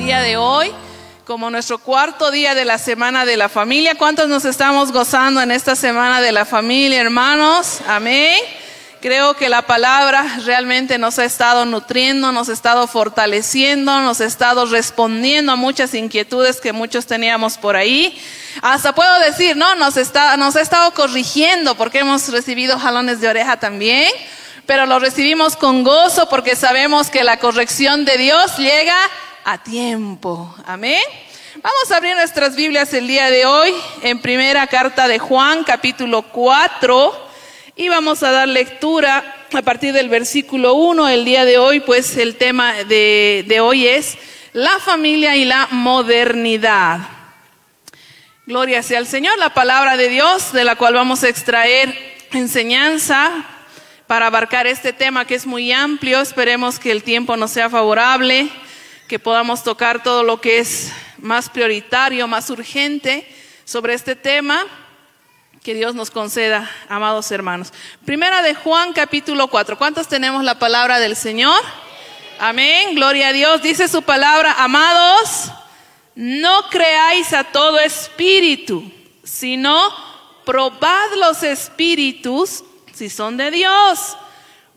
Día de hoy, como nuestro cuarto día de la Semana de la Familia, ¿cuántos nos estamos gozando en esta Semana de la Familia, hermanos? Amén. Creo que la palabra realmente nos ha estado nutriendo, nos ha estado fortaleciendo, nos ha estado respondiendo a muchas inquietudes que muchos teníamos por ahí. Hasta puedo decir, no, nos, está, ha estado corrigiendo porque hemos recibido jalones de oreja también, pero lo recibimos con gozo porque sabemos que la corrección de Dios llega a tiempo. Amén. Vamos a abrir nuestras Biblias el día de hoy en primera carta de Juan, capítulo 4. Y vamos a dar lectura a partir del versículo 1. El día de hoy, pues el tema de, hoy es la familia y la modernidad. Gloria sea al Señor, la palabra de Dios de la cual vamos a extraer enseñanza para abarcar este tema que es muy amplio. Esperemos que el tiempo nos sea favorable, que podamos tocar todo lo que es más prioritario, más urgente sobre este tema. Que Dios nos conceda, amados hermanos. Primera de Juan capítulo 4. ¿Cuántos tenemos la palabra del Señor? Amén. Gloria a Dios. Dice su palabra, amados, no creáis a todo espíritu, sino probad los espíritus si son de Dios,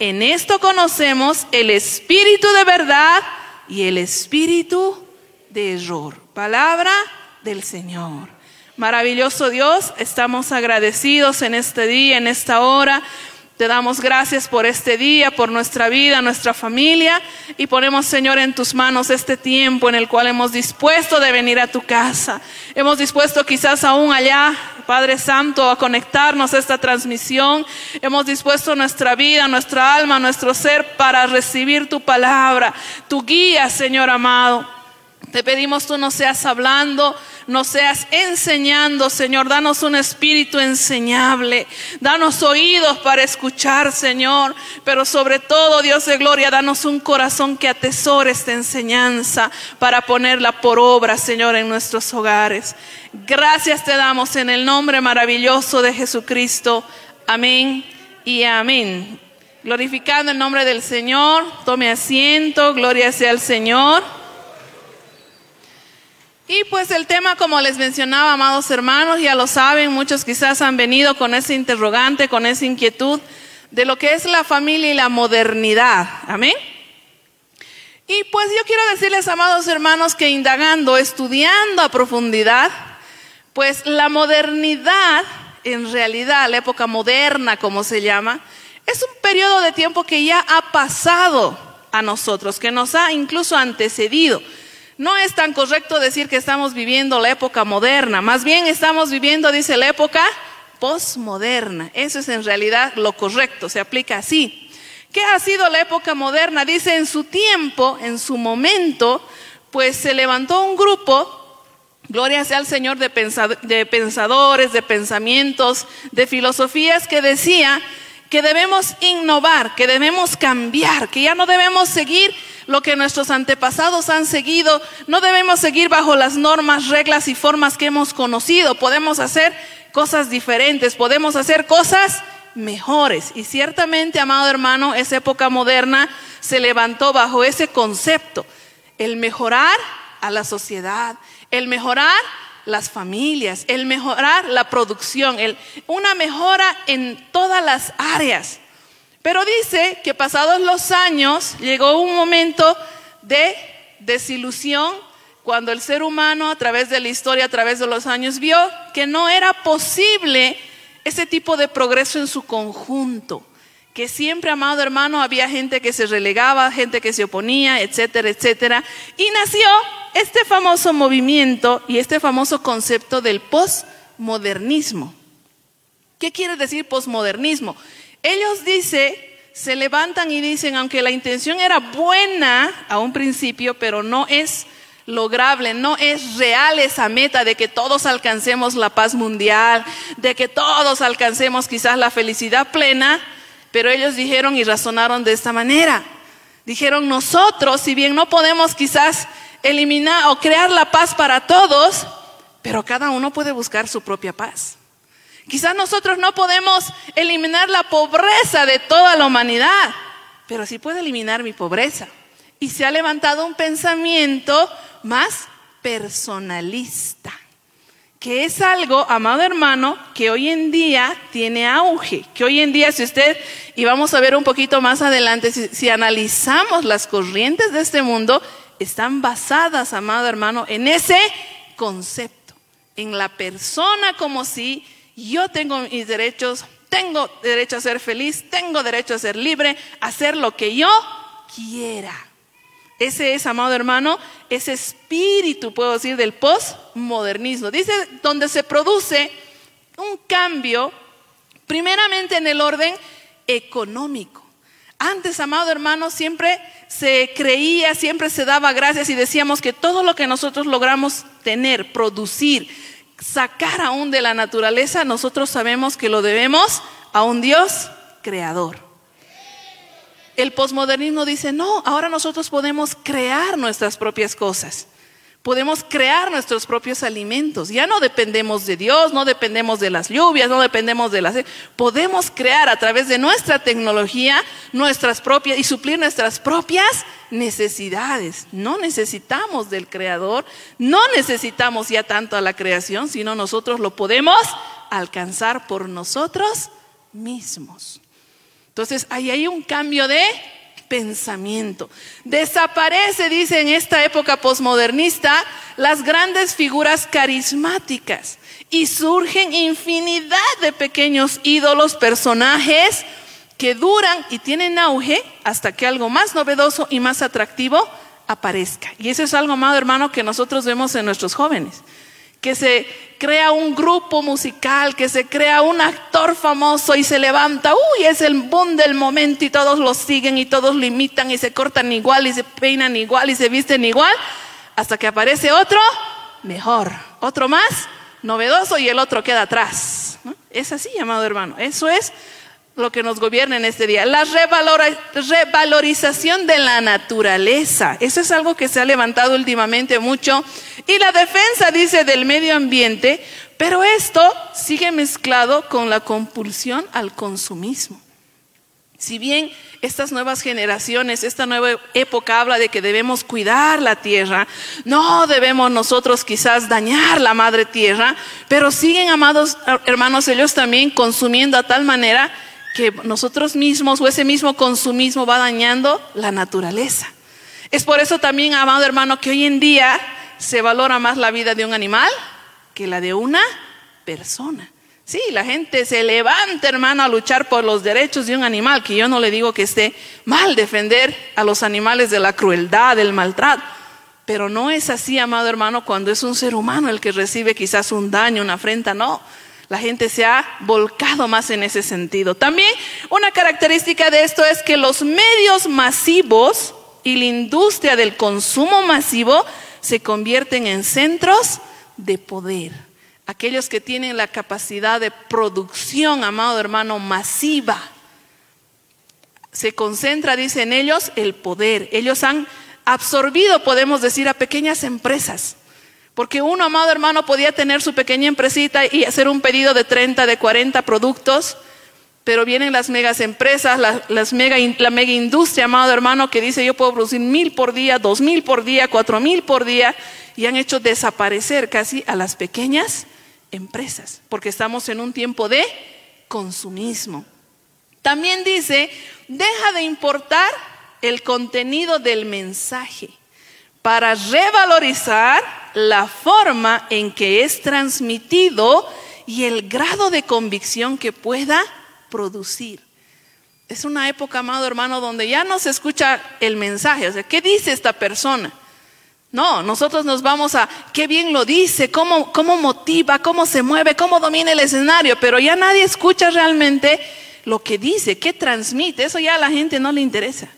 En esto conocemos el espíritu de verdad y el espíritu de error. Palabra del Señor. Maravilloso Dios, estamos agradecidos en este día, en esta hora. Te damos gracias por este día, por nuestra vida, nuestra familia y ponemos, Señor, en tus manos este tiempo en el cual hemos dispuesto de venir a tu casa. Hemos dispuesto quizás aún allá, Padre Santo, a conectarnos a esta transmisión. Hemos dispuesto nuestra vida, nuestra alma, nuestro ser para recibir tu palabra, tu guía, Señor amado. Te pedimos tú no seas hablando, no seas enseñando, Señor. Danos un espíritu enseñable. Danos oídos para escuchar, Señor. Pero sobre todo, Dios de gloria, danos un corazón que atesore esta enseñanza para ponerla por obra, Señor, en nuestros hogares. Gracias te damos en el nombre maravilloso de Jesucristo. Amén y amén. Glorificando el nombre del Señor, tome asiento, gloria sea al Señor. Y pues el tema, como les mencionaba, amados hermanos, ya lo saben, muchos quizás han venido con ese interrogante, con esa inquietud de lo que es la familia y la modernidad. Amén. Y pues yo quiero decirles, amados hermanos, que indagando, estudiando a profundidad, pues la modernidad, en realidad, la época moderna, como se llama, es un periodo de tiempo que ya ha pasado a nosotros, que nos ha incluso antecedido. No es tan correcto decir que estamos viviendo la época moderna, más bien estamos viviendo, dice, la época postmoderna. Eso es en realidad lo correcto, se aplica así. ¿Qué ha sido la época moderna? Dice, en su tiempo, en su momento, pues se levantó un grupo, gloria sea al Señor, de, pensadores, de pensamientos, de filosofías que decía que debemos innovar, que debemos cambiar, que ya no debemos seguir lo que nuestros antepasados han seguido, no debemos seguir bajo las normas, reglas y formas que hemos conocido, podemos hacer cosas diferentes, podemos hacer cosas mejores. Y ciertamente, amado hermano, esa época moderna se levantó bajo ese concepto, el mejorar a la sociedad, el mejorar las familias, el mejorar la producción, el, una mejora en todas las áreas. Pero dice que pasados los años llegó un momento de desilusión cuando el ser humano a través de la historia, a través de los años, vio que no era posible ese tipo de progreso en su conjunto. Que siempre, amado hermano, había gente que se relegaba, gente que se oponía, etcétera, etcétera. Y nació este famoso movimiento y este famoso concepto del postmodernismo. ¿Qué quiere decir postmodernismo? Ellos dicen, se levantan y dicen, aunque la intención era buena a un principio, pero no es lograble, no es real esa meta de que todos alcancemos la paz mundial, de que todos alcancemos quizás la felicidad plena, pero ellos dijeron y razonaron de esta manera. Dijeron, nosotros, si bien no podemos quizás eliminar o crear la paz para todos, pero cada uno puede buscar su propia paz. Quizás nosotros no podemos eliminar la pobreza de toda la humanidad, pero sí puedo eliminar mi pobreza. Y se ha levantado un pensamiento más personalista, que es algo, amado hermano, que hoy en día tiene auge, que hoy en día, si usted, y vamos a ver un poquito más adelante, si, analizamos las corrientes de este mundo, están basadas, amado hermano, en ese concepto, en la persona como si yo tengo mis derechos, tengo derecho a ser feliz, tengo derecho a ser libre, a hacer lo que yo quiera. Ese es, amado hermano, ese espíritu, puedo decir, del postmodernismo. Dice, donde se produce un cambio, primeramente en el orden económico. Antes, amado hermano, siempre se creía, siempre se daba gracias y decíamos que todo lo que nosotros logramos tener, producir, sacar aún de la naturaleza, nosotros sabemos que lo debemos a un Dios creador. El posmodernismo dice, no, ahora nosotros podemos crear nuestras propias cosas. Podemos crear nuestros propios alimentos. Ya no dependemos de Dios, no dependemos de las lluvias, no dependemos de las... Podemos crear a través de nuestra tecnología nuestras propias y suplir nuestras propias necesidades. No necesitamos del creador, no necesitamos ya tanto a la creación, sino nosotros lo podemos alcanzar por nosotros mismos. Entonces, ahí hay un cambio de pensamiento. Desaparece, dice en esta época posmodernista, las grandes figuras carismáticas y surgen infinidad de pequeños ídolos, personajes que duran y tienen auge hasta que algo más novedoso y más atractivo aparezca. Y eso es algo, amado hermano, que nosotros vemos en nuestros jóvenes que se crea un grupo musical, que se crea un actor famoso y se levanta, uy, es el boom del momento y todos lo siguen y todos lo imitan y se cortan igual y se peinan igual y se visten igual, hasta que aparece otro mejor, otro más novedoso y el otro queda atrás. Es así, amado hermano, eso es lo que nos gobierna en este día. La revalorización de la naturaleza. Eso es algo que se ha levantado últimamente mucho. Y la defensa, dice, del medio ambiente. Pero esto sigue mezclado con la compulsión al consumismo. Si bien estas nuevas generaciones, esta nueva época habla de que debemos cuidar la tierra, no debemos nosotros quizás dañar la madre tierra, pero siguen, amados hermanos, ellos también consumiendo a tal manera que nosotros mismos o ese mismo consumismo va dañando la naturaleza. Es por eso también, amado hermano, que hoy en día se valora más la vida de un animal que la de una persona. Sí, la gente se levanta, hermano, a luchar por los derechos de un animal, que yo no le digo que esté mal defender a los animales de la crueldad, del maltrato, pero no es así, amado hermano, cuando es un ser humano el que recibe quizás un daño, una afrenta, no. La gente se ha volcado más en ese sentido. También una característica de esto es que los medios masivos y la industria del consumo masivo se convierten en centros de poder. Aquellos que tienen la capacidad de producción, amado hermano, masiva, se concentra, dice en ellos, el poder. Ellos han absorbido, podemos decir, a pequeñas empresas. Porque uno, amado hermano, podía tener su pequeña empresita y hacer un pedido de 30, de 40 productos, pero vienen las megas empresas, la, las mega, la mega industria, amado hermano, que dice yo puedo producir mil por día, dos mil por día, cuatro mil por día, y han hecho desaparecer casi a las pequeñas empresas, porque estamos en un tiempo de consumismo. También dice, deja de importar el contenido del mensaje para revalorizar la forma en que es transmitido y el grado de convicción que pueda producir. Es una época, amado hermano, donde ya no se escucha el mensaje, o sea, ¿qué dice esta persona? No, nosotros nos vamos a qué bien lo dice, cómo, cómo motiva, cómo se mueve, cómo domina el escenario, pero ya nadie escucha realmente lo que dice, qué transmite. Eso ya a la gente no le interesa.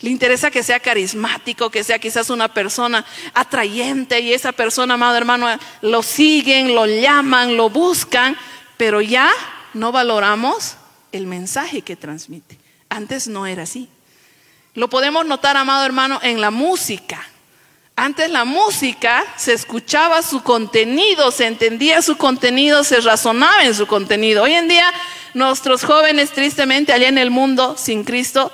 Le interesa que sea carismático, que sea quizás una persona atrayente y esa persona, amado hermano, lo siguen, lo llaman, lo buscan, pero ya no valoramos el mensaje que transmite. Antes no era así. Lo podemos notar, amado hermano, en la música. Antes la música se escuchaba su contenido, se entendía su contenido, se razonaba en su contenido. Hoy en día nuestros jóvenes, tristemente, allá en el mundo sin Cristo,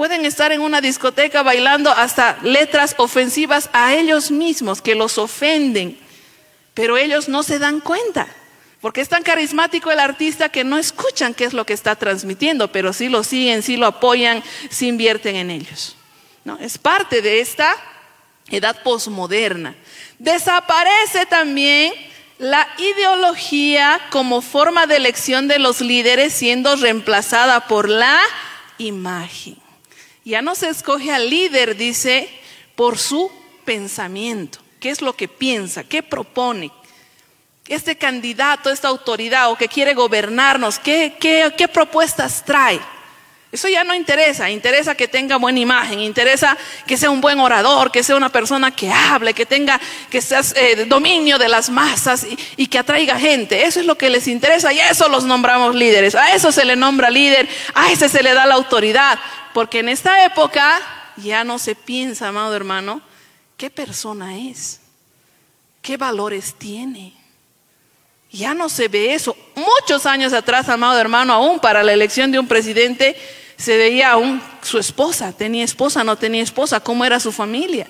pueden estar en una discoteca bailando hasta letras ofensivas a ellos mismos, que los ofenden, pero ellos no se dan cuenta. Porque es tan carismático el artista que no escuchan qué es lo que está transmitiendo, pero sí lo siguen, sí lo apoyan, sí invierten en ellos. ¿No? Es parte de esta edad posmoderna. Desaparece también la ideología como forma de elección de los líderes siendo reemplazada por la imagen. Ya no se escoge al líder, dice, por su pensamiento. ¿Qué es lo que piensa? ¿Qué propone? Este candidato, esta autoridad o que quiere gobernarnos, ¿qué, qué, qué propuestas trae? Eso ya no interesa, interesa que tenga buena imagen, interesa que sea un buen orador, que sea una persona que hable, que tenga que sea eh, dominio de las masas y, y, que atraiga gente. Eso es lo que les interesa y a eso los nombramos líderes. A eso se le nombra líder, a ese se le da la autoridad. Porque en esta época ya no se piensa, amado hermano, qué persona es, qué valores tiene. Ya no se ve eso. Muchos años atrás, amado hermano, aún para la elección de un presidente, se veía aún su esposa, tenía esposa, no tenía esposa, cómo era su familia.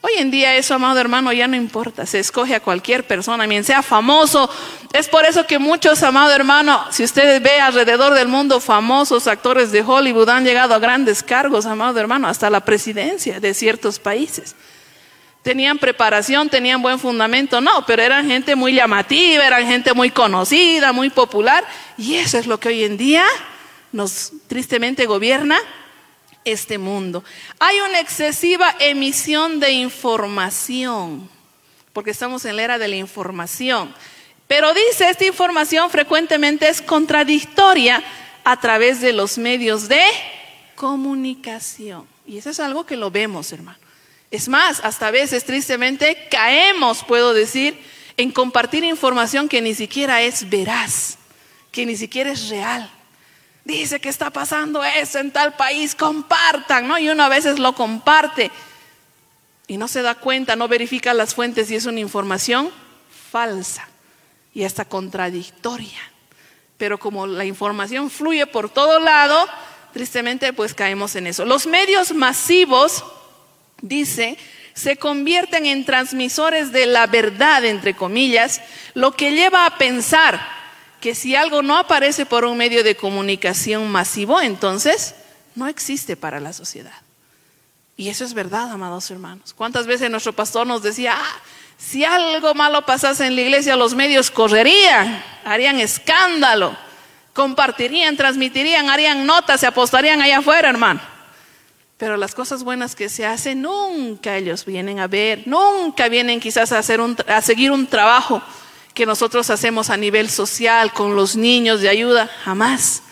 Hoy en día eso, amado hermano, ya no importa, se escoge a cualquier persona, bien sea famoso. Es por eso que muchos, amado hermano, si ustedes ve alrededor del mundo, famosos actores de Hollywood han llegado a grandes cargos, amado hermano, hasta la presidencia de ciertos países. Tenían preparación, tenían buen fundamento, no, pero eran gente muy llamativa, eran gente muy conocida, muy popular, y eso es lo que hoy en día nos tristemente gobierna este mundo. Hay una excesiva emisión de información, porque estamos en la era de la información. Pero dice, esta información frecuentemente es contradictoria a través de los medios de comunicación. Y eso es algo que lo vemos, hermano. Es más, hasta a veces, tristemente, caemos, puedo decir, en compartir información que ni siquiera es veraz, que ni siquiera es real dice que está pasando eso en tal país, compartan, ¿no? Y uno a veces lo comparte y no se da cuenta, no verifica las fuentes y es una información falsa y hasta contradictoria. Pero como la información fluye por todo lado, tristemente pues caemos en eso. Los medios masivos, dice, se convierten en transmisores de la verdad, entre comillas, lo que lleva a pensar que si algo no aparece por un medio de comunicación masivo, entonces no existe para la sociedad. Y eso es verdad, amados hermanos. ¿Cuántas veces nuestro pastor nos decía, ah, si algo malo pasase en la iglesia, los medios correrían, harían escándalo, compartirían, transmitirían, harían notas, se apostarían allá afuera, hermano. Pero las cosas buenas que se hacen, nunca ellos vienen a ver, nunca vienen quizás a, hacer a seguir un trabajo que nosotros hacemos a nivel social con los niños de ayuda, jamás.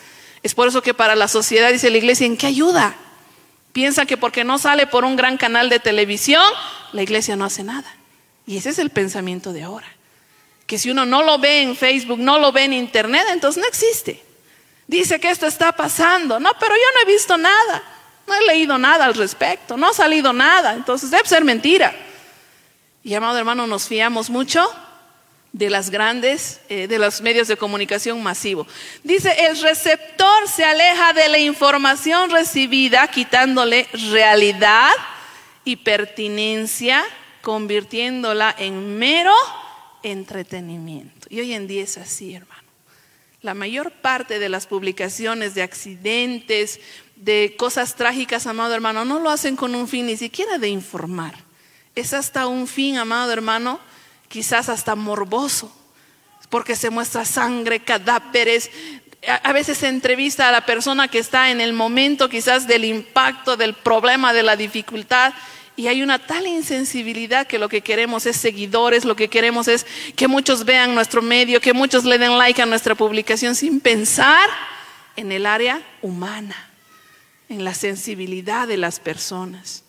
Es por eso que para la sociedad dice la iglesia, ¿en qué ayuda? Piensa que porque no sale por un gran canal de televisión, la iglesia no hace nada. Y ese es el pensamiento de ahora. Que si uno no lo ve en Facebook, no lo ve en Internet, entonces no existe. dice que esto está pasando. No, pero yo no he visto nada. No he leído nada al respecto. No ha salido nada. Entonces debe ser mentira. Y amado hermano, nos fiamos mucho de las grandes, eh, de los medios de comunicación masivo. Dice, el receptor se aleja de la información recibida, quitándole realidad y pertinencia, convirtiéndola en mero entretenimiento. Y hoy en día es así, hermano. La mayor parte de las publicaciones de accidentes, de cosas trágicas, amado hermano, no lo hacen con un fin ni siquiera de informar. Es hasta un fin, amado hermano, quizás hasta morboso, porque se muestra sangre, cadáveres. A veces se entrevista a la persona que está en el momento quizás del impacto, del problema, de la dificultad, y hay una tal insensibilidad que lo que queremos es seguidores, lo que queremos es que muchos vean nuestro medio, que muchos le den like a nuestra publicación sin pensar en el área humana, en la sensibilidad de las personas.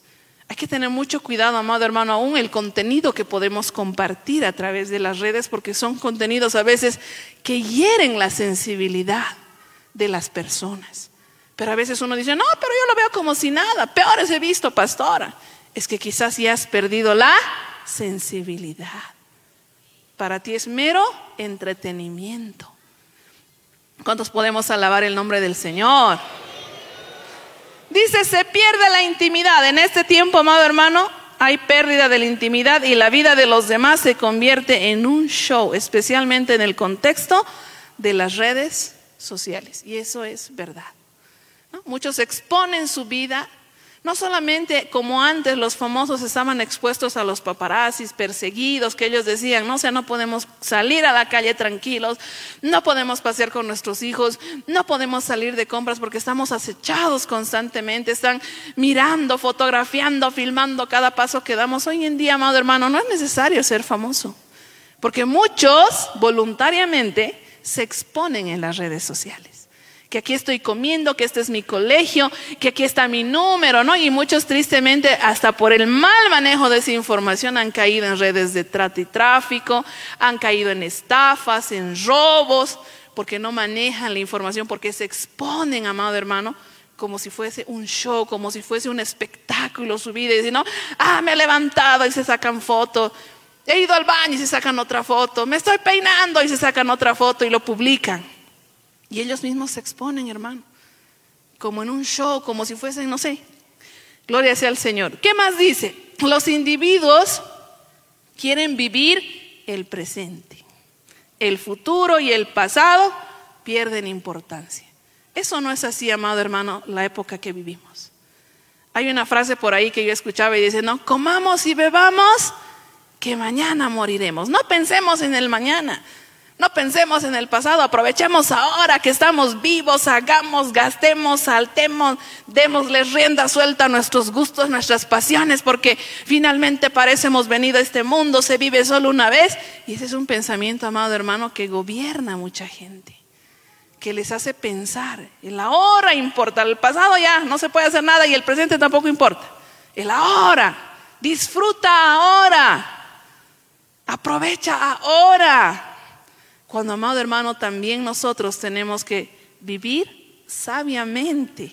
Hay que tener mucho cuidado, amado hermano, aún el contenido que podemos compartir a través de las redes, porque son contenidos a veces que hieren la sensibilidad de las personas. Pero a veces uno dice, no, pero yo lo veo como si nada, peores he visto, pastora es que quizás ya has perdido la sensibilidad. Para ti es mero entretenimiento. ¿Cuántos podemos alabar el nombre del Señor? Dice, se pierde la intimidad. En este tiempo, amado hermano, hay pérdida de la intimidad y la vida de los demás se convierte en un show, especialmente en el contexto de las redes sociales. Y eso es verdad. Muchos exponen su vida no solamente como antes los famosos estaban expuestos a los paparazzis, perseguidos, que ellos decían, no, o sea, no podemos salir a la calle tranquilos, no podemos pasear con nuestros hijos, no podemos salir de compras porque estamos acechados constantemente, están mirando, fotografiando, filmando cada paso que damos. Hoy en día, amado hermano, no es necesario ser famoso, porque muchos voluntariamente se exponen en las redes sociales que aquí estoy comiendo, que este es mi colegio, que aquí está mi número, ¿no? Y muchos tristemente, hasta por el mal manejo de esa información, han caído en redes de trata y tráfico, han caído en estafas, en robos, porque no manejan la información, porque se exponen, amado hermano, como si fuese un show, como si fuese un espectáculo su vida. Y dicen, no, ah, me he levantado y se sacan fotos. He ido al baño y se sacan otra foto. Me estoy peinando y se sacan otra foto y lo publican. Y ellos mismos se exponen, hermano, como en un show, como si fuesen, no sé. Gloria sea al Señor. ¿Qué más dice? Los individuos quieren vivir el presente. El futuro y el pasado pierden importancia. Eso no es así, amado hermano, la época que vivimos. Hay una frase por ahí que yo escuchaba y dice, no, comamos y bebamos, que mañana moriremos. No pensemos en el mañana. No pensemos en el pasado, aprovechemos ahora que estamos vivos, hagamos, gastemos, saltemos, démosle rienda suelta a nuestros gustos, nuestras pasiones, porque finalmente parecemos venido a este mundo, se vive solo una vez. Y ese es un pensamiento, amado hermano, que gobierna a mucha gente, que les hace pensar, el ahora importa, el pasado ya no se puede hacer nada y el presente tampoco importa. El ahora, disfruta ahora, aprovecha ahora. Cuando, amado hermano, también nosotros tenemos que vivir sabiamente,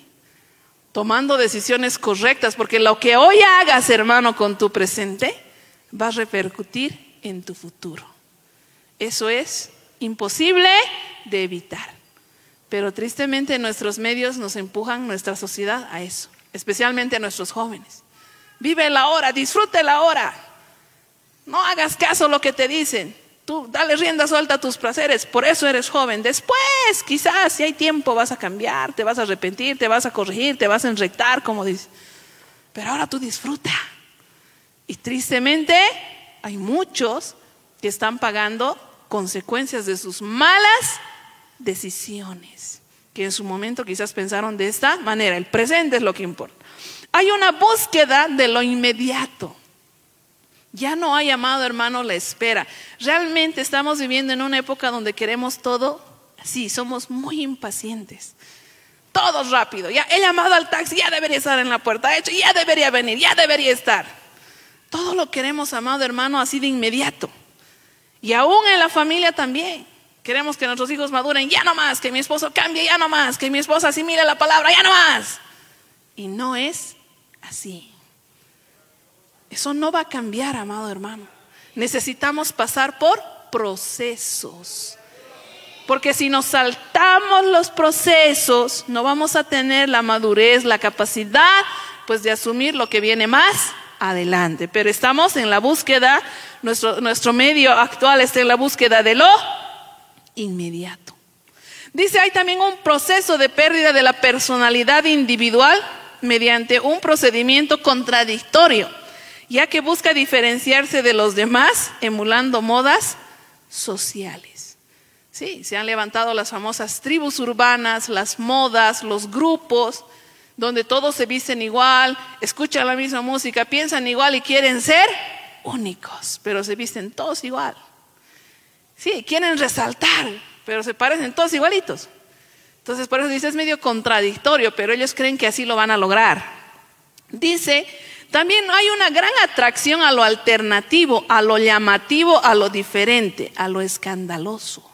tomando decisiones correctas, porque lo que hoy hagas, hermano, con tu presente, va a repercutir en tu futuro. Eso es imposible de evitar. Pero tristemente nuestros medios nos empujan, nuestra sociedad, a eso, especialmente a nuestros jóvenes. Vive la hora, disfrute la hora. No hagas caso a lo que te dicen dale rienda suelta a tus placeres, por eso eres joven. Después, quizás, si hay tiempo, vas a cambiar, te vas a arrepentir, te vas a corregir, te vas a enrectar, como dice. Pero ahora tú disfruta. Y tristemente, hay muchos que están pagando consecuencias de sus malas decisiones, que en su momento quizás pensaron de esta manera. El presente es lo que importa. Hay una búsqueda de lo inmediato. Ya no hay, amado hermano, la espera. Realmente estamos viviendo en una época donde queremos todo así, somos muy impacientes. Todo rápido. Ya he llamado al taxi, ya debería estar en la puerta. hecho, ya debería venir, ya debería estar. Todo lo queremos, amado hermano, así de inmediato. Y aún en la familia también Queremos que nuestros hijos maduren, ya no más, que mi esposo cambie, ya no más, que mi esposa asimile la palabra, ya no más. Y no es así. Eso no va a cambiar, amado hermano. Necesitamos pasar por procesos. Porque si nos saltamos los procesos, no vamos a tener la madurez, la capacidad, pues de asumir lo que viene más adelante. Pero estamos en la búsqueda, nuestro, nuestro medio actual está en la búsqueda de lo inmediato. Dice, hay también un proceso de pérdida de la personalidad individual mediante un procedimiento contradictorio, ya que busca diferenciarse de los demás emulando modas sociales. Sí, se han levantado las famosas tribus urbanas, las modas, los grupos, donde todos se visten igual, escuchan la misma música, piensan igual y quieren ser únicos, pero se visten todos igual. Sí, quieren resaltar, pero se parecen todos igualitos. Entonces, por eso dice, es medio contradictorio, pero ellos creen que así lo van a lograr. Dice, también hay una gran atracción a lo alternativo, a lo llamativo, a lo diferente, a lo escandaloso.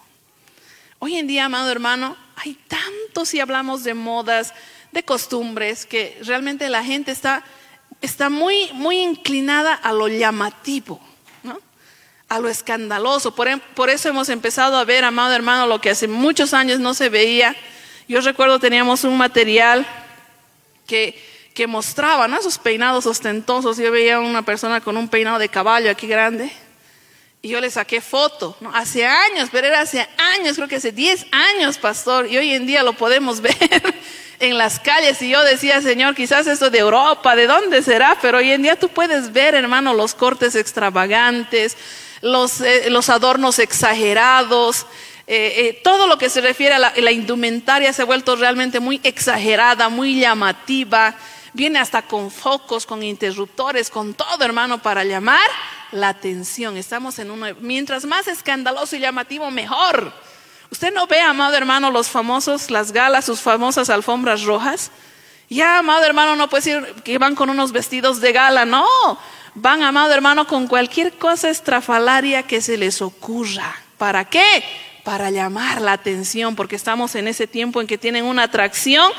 Hoy en día, amado hermano, hay tanto si hablamos de modas, de costumbres, que realmente la gente está, está muy, muy inclinada a lo llamativo, ¿no? a lo escandaloso. Por, em, por eso hemos empezado a ver, amado hermano, lo que hace muchos años no se veía. Yo recuerdo teníamos un material que, que mostraba ¿no? esos peinados ostentosos. Yo veía a una persona con un peinado de caballo aquí grande y yo le saqué foto, hace años, pero era hace años, creo que hace 10 años, pastor, y hoy en día lo podemos ver en las calles. Y yo decía, Señor, quizás esto de Europa, ¿de dónde será? Pero hoy en día tú puedes ver, hermano, los cortes extravagantes, los, eh, adornos exagerados. Eh, eh, todo lo que se refiere a la indumentaria se ha vuelto realmente muy exagerada, muy llamativa. Viene hasta con focos, con interruptores, con todo, hermano, para llamar la atención. Estamos en uno, mientras más escandaloso y llamativo, mejor. Usted no ve, amado hermano, los famosos, las galas, sus famosas alfombras rojas. Ya, amado hermano, no puede decir que van con unos vestidos de gala, no. Van, amado hermano, con cualquier cosa estrafalaria que se les ocurra. ¿Para qué? Para llamar la atención, porque estamos en ese tiempo en que tienen una atracción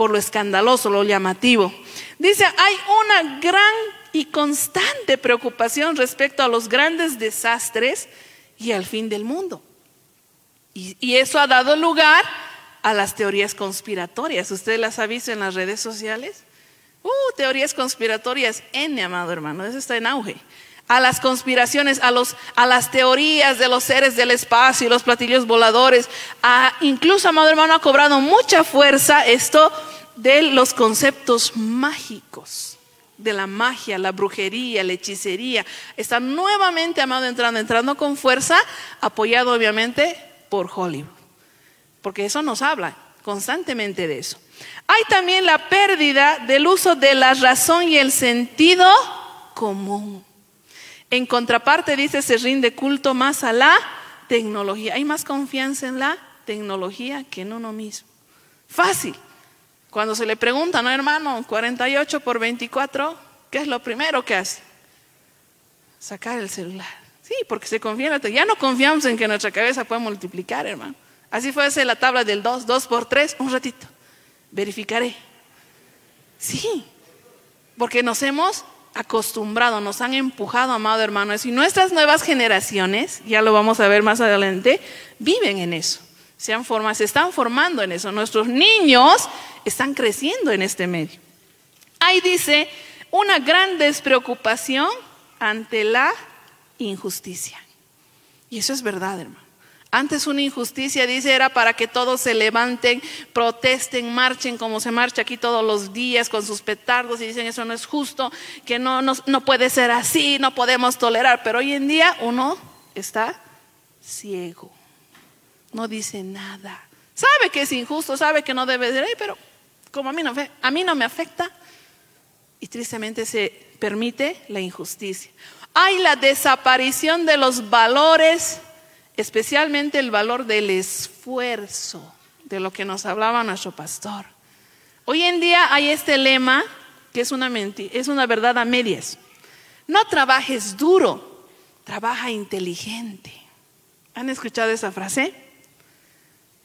por lo escandaloso, lo llamativo. Dice, hay una gran y constante preocupación respecto a los grandes desastres y al fin del mundo. Y, eso ha dado lugar a las teorías conspiratorias. ¿Usted las ha visto en las redes sociales? Uh, teorías conspiratorias, N, amado hermano, eso está en auge. A las conspiraciones, a, los, a las teorías de los seres del espacio y los platillos voladores. Incluso, amado hermano, ha cobrado mucha fuerza esto de los conceptos mágicos de la magia, la brujería, la hechicería. Está nuevamente, amado, entrando, entrando con fuerza, apoyado obviamente por Hollywood. Porque eso nos habla constantemente de eso. Hay también la pérdida del uso de la razón y el sentido común. En contraparte, dice, se rinde culto más a la tecnología. Hay más confianza en la tecnología que en uno mismo. Fácil. Cuando se le pregunta, no hermano, 48 por 24, ¿qué es lo primero que hace? Sacar el celular. Sí, porque se confía en la Ya no confiamos en que nuestra cabeza pueda multiplicar, hermano. Así fue la tabla del 2, 2 por 3, un ratito. Verificaré. Sí, porque nos hemos acostumbrado, nos han empujado, amado hermano. Y nuestras nuevas generaciones, ya lo vamos a ver más adelante, viven en eso se, se están formando en eso. Nuestros niños están creciendo en este medio. Ahí dice una gran despreocupación ante la injusticia. Y eso es verdad, hermano. Antes una injusticia, dice, era para que todos se levanten, protesten, marchen como se marcha aquí todos los días con sus petardos y dicen eso no es justo, que no, no, no puede ser así, no podemos tolerar. Pero hoy en día uno está ciego no dice nada. Sabe que es injusto, sabe que no debe ser, pero como a mí, no, a mí no me afecta, y tristemente se permite la injusticia. Hay la desaparición de los valores, especialmente el valor del esfuerzo, de lo que nos hablaba nuestro pastor. Hoy en día hay este lema que es una, mentira, es una verdad a medias. No trabajes duro, trabaja inteligente. ¿Han escuchado esa frase?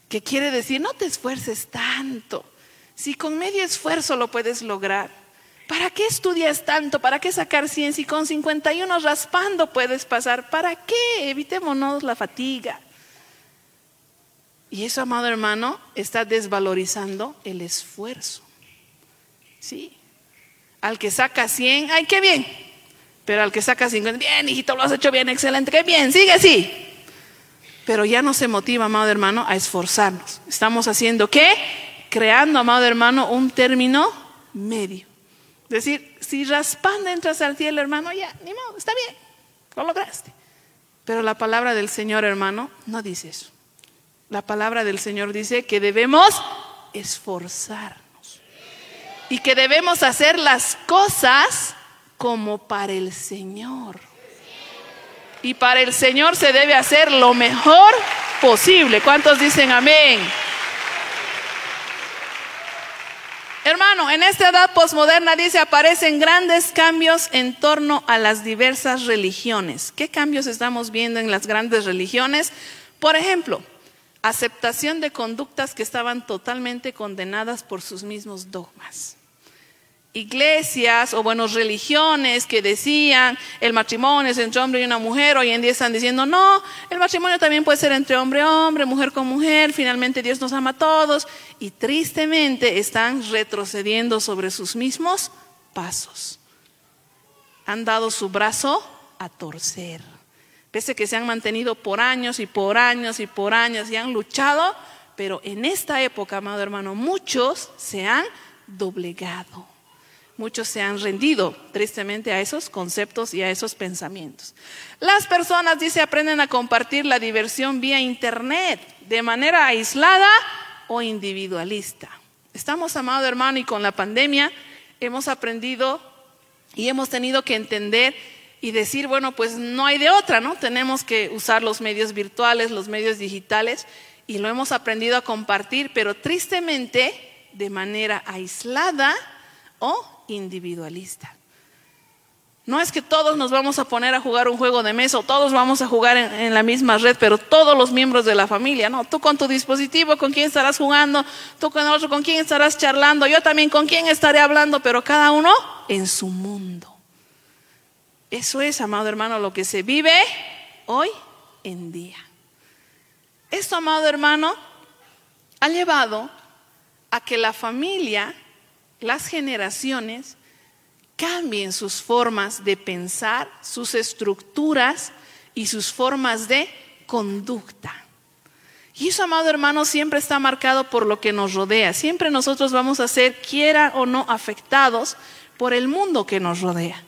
Que quiere decir, no te esfuerces tanto. Si con medio esfuerzo lo puedes lograr. ¿Para qué estudias tanto? ¿Para qué sacar 100 si con 51 raspando puedes pasar? ¿Para qué? Evitémonos la fatiga. Y eso, amado hermano, está desvalorizando el esfuerzo. ¿Sí? Al que saca 100, ¡ay, qué bien! Pero al que saca 50, bien, hijito, lo has hecho bien, excelente, qué bien, sigue así. Pero ya no se motiva, amado hermano, a esforzarnos. Estamos haciendo qué? Creando, amado hermano, un término medio. Es decir, si raspando entras al cielo, hermano, ya, ni modo, está bien, lo lograste. Pero la palabra del Señor, hermano, no dice eso. La palabra del Señor dice que debemos esforzarnos y que debemos hacer las cosas como para el Señor. Y para el Señor se debe hacer lo mejor posible. ¿Cuántos dicen amén? Hermano, en esta edad posmoderna dice aparecen grandes cambios en torno a las diversas religiones. ¿Qué cambios estamos viendo en las grandes religiones? Por ejemplo, aceptación de conductas que estaban totalmente condenadas por sus mismos dogmas iglesias o buenas religiones que decían el matrimonio es entre hombre y una mujer, hoy en día están diciendo no, el matrimonio también puede ser entre hombre y hombre, mujer con mujer, finalmente Dios nos ama a todos y tristemente están retrocediendo sobre sus mismos pasos. Han dado su brazo a torcer. Pese que se han mantenido por años y por años y por años y han luchado, pero en esta época, amado hermano, muchos se han doblegado. Muchos se han rendido tristemente a esos conceptos y a esos pensamientos. Las personas, dice, aprenden a compartir la diversión vía Internet de manera aislada o individualista. Estamos, amado hermano, y con la pandemia hemos aprendido y hemos tenido que entender y decir, bueno, pues no hay de otra, ¿no? Tenemos que usar los medios virtuales, los medios digitales, y lo hemos aprendido a compartir, pero tristemente de manera aislada individualista. No es que todos nos vamos a poner a jugar un juego de mesa o todos vamos a jugar en, la misma red, pero todos los miembros de la familia, ¿no? Tú con tu dispositivo, con quién estarás jugando, tú con otro, con quién estarás charlando, yo también con quién estaré hablando, pero cada uno en su mundo. Eso es, amado hermano, lo que se vive hoy en día. Esto, amado hermano, ha llevado a que la familia las generaciones cambien sus formas de pensar, sus estructuras y sus formas de conducta. Y eso, amado hermano, siempre está marcado por lo que nos rodea. Siempre nosotros vamos a ser, quiera o no, afectados por el mundo que nos rodea.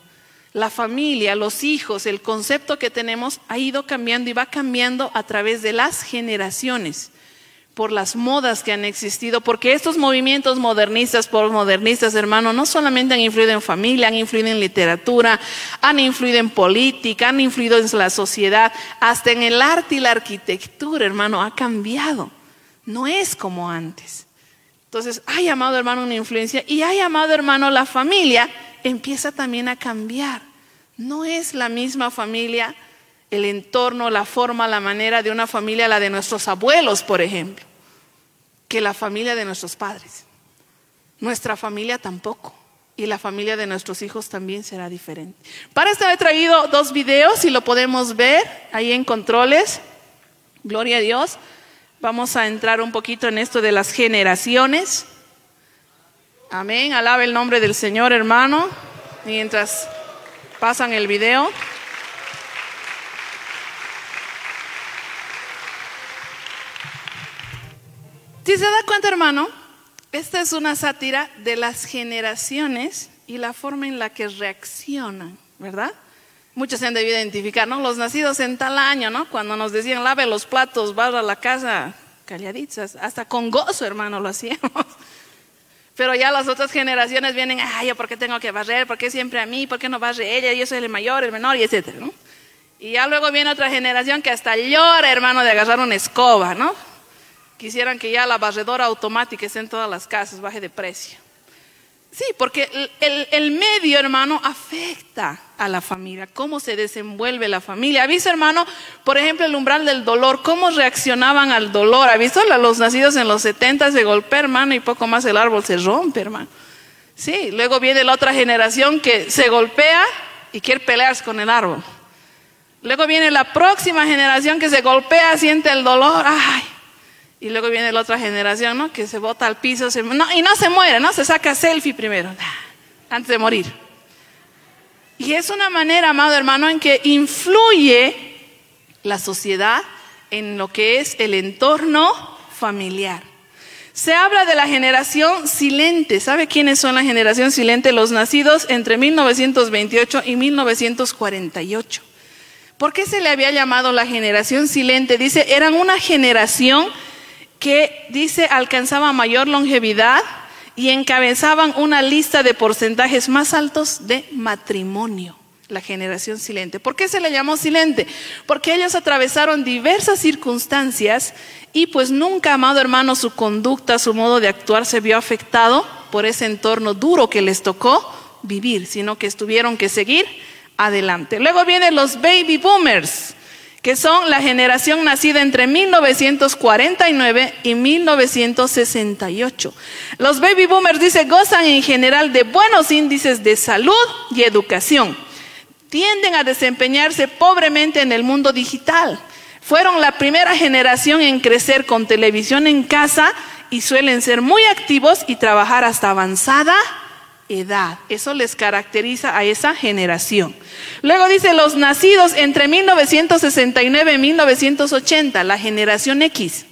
La familia, los hijos, el concepto que tenemos ha ido cambiando y va cambiando a través de las generaciones por las modas que han existido, porque estos movimientos modernistas, por modernistas, hermano, no solamente han influido en familia, han influido en literatura, han influido en política, han influido en la sociedad, hasta en el arte y la arquitectura, hermano, ha cambiado. No es como antes. Entonces, ha llamado, hermano, una influencia y ha llamado, hermano, la familia empieza también a cambiar. No es la misma familia, el entorno, la forma, la manera de una familia, la de nuestros abuelos, por ejemplo que la familia de nuestros padres. Nuestra familia tampoco. Y la familia de nuestros hijos también será diferente. Para esto he traído dos videos y lo podemos ver ahí en controles. Gloria a Dios. Vamos a entrar un poquito en esto de las generaciones. Amén. Alaba el nombre del Señor, hermano. Mientras pasan el video. Si se da cuenta, hermano, esta es una sátira de las generaciones y la forma en la que reaccionan, ¿verdad? Muchos se han debido identificar, ¿no? Los nacidos en tal año, ¿no? Cuando nos decían lave los platos, barra la casa, calladitas, hasta con gozo, hermano, lo hacíamos. Pero ya las otras generaciones vienen, ay, ¿por qué tengo que barrer? ¿Por qué siempre a mí? ¿Por qué no barre ella? Yo soy el mayor, el menor, y etcétera, ¿no? Y ya luego viene otra generación que hasta llora, hermano, de agarrar una escoba, ¿no? Quisieran que ya la barredora automática esté en todas las casas, baje de precio. Sí, porque el, medio, hermano, afecta a la familia, cómo se desenvuelve la familia. ¿Ha visto, hermano, por ejemplo, el umbral del dolor? ¿Cómo reaccionaban al dolor? ¿Ha visto los nacidos en los 70 se golpea, hermano, y poco más el árbol se rompe, hermano? Sí, luego viene la otra generación que se golpea y quiere pelearse con el árbol. Luego viene la próxima generación que se golpea, siente el dolor, ay, y luego viene la otra generación, ¿no? Que se bota al piso y no se muere, ¿no? Se saca selfie primero, antes de morir. Y es una manera, amado hermano, en que influye la sociedad en lo que es el entorno familiar. Se habla de la generación silente. ¿Sabe quiénes son la generación silente? Los nacidos entre 1928 y 1948. ¿Por qué se le había llamado la generación silente? Dice, eran una generación que dice alcanzaba mayor longevidad y encabezaban una lista de porcentajes más altos de matrimonio, la generación silente. ¿Por qué se le llamó silente? Porque ellos atravesaron diversas circunstancias y pues nunca, amado hermano, su conducta, su modo de actuar se vio afectado por ese entorno duro que les tocó vivir, sino que tuvieron que seguir adelante. Luego vienen los baby boomers que son la generación nacida entre 1949 y 1968. Los baby boomers, dice, gozan en general de buenos índices de salud y educación. Tienden a desempeñarse pobremente en el mundo digital. Fueron la primera generación en crecer con televisión en casa y suelen ser muy activos y trabajar hasta avanzada edad. Eso les caracteriza a esa generación. Luego dice los nacidos entre 1969 y 1980, la generación X.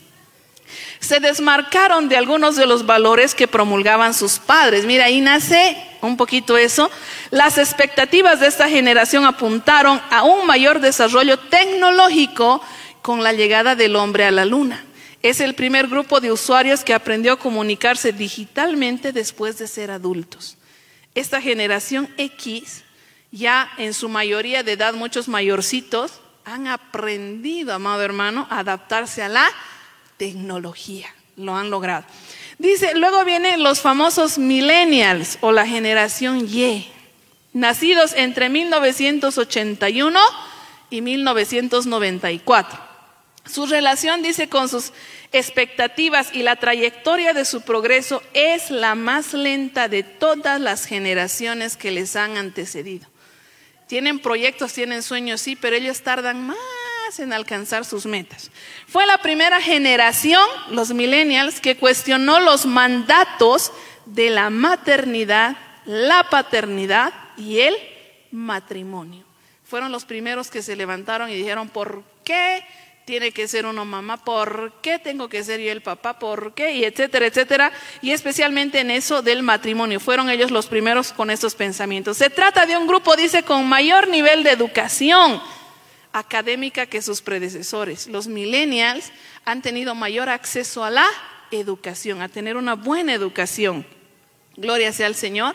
Se desmarcaron de algunos de los valores que promulgaban sus padres. Mira, ahí nace un poquito eso. Las expectativas de esta generación apuntaron a un mayor desarrollo tecnológico con la llegada del hombre a la luna. Es el primer grupo de usuarios que aprendió a comunicarse digitalmente después de ser adultos esta generación X, ya en su mayoría de edad, muchos mayorcitos, han aprendido, amado hermano, a adaptarse a la tecnología. Lo han logrado. Dice, luego vienen los famosos millennials o la generación Y, nacidos entre 1981 y 1994. Su relación, dice, con sus expectativas y la trayectoria de su progreso es la más lenta de todas las generaciones que les han antecedido. Tienen proyectos, tienen sueños, sí, pero ellos tardan más en alcanzar sus metas. Fue la primera generación, los millennials, que cuestionó los mandatos de la maternidad, la paternidad y el matrimonio. Fueron los primeros que se levantaron y dijeron, ¿por qué? Tiene que ser uno mamá, ¿por qué tengo que ser yo el papá? ¿Por qué? Y etcétera, etcétera. Y especialmente en eso del matrimonio. Fueron ellos los primeros con estos pensamientos. Se trata de un grupo, dice, con mayor nivel de educación académica que sus predecesores. Los millennials han tenido mayor acceso a la educación, a tener una buena educación. Gloria sea al Señor.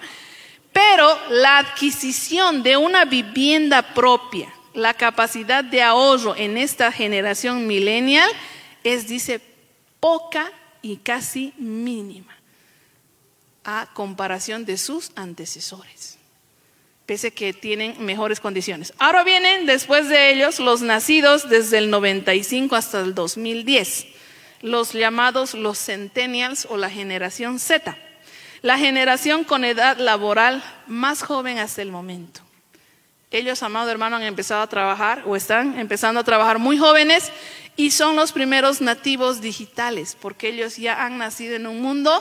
Pero la adquisición de una vivienda propia, la capacidad de ahorro en esta generación millennial es, dice, poca y casi mínima a comparación de sus antecesores, pese que tienen mejores condiciones. Ahora vienen después de ellos los nacidos desde el 95 hasta el 2010, los llamados los centennials o la generación Z, la generación con edad laboral más joven hasta el momento. Ellos, amado hermano, han empezado a trabajar o están empezando a trabajar muy jóvenes y son los primeros nativos digitales, porque ellos ya han nacido en un mundo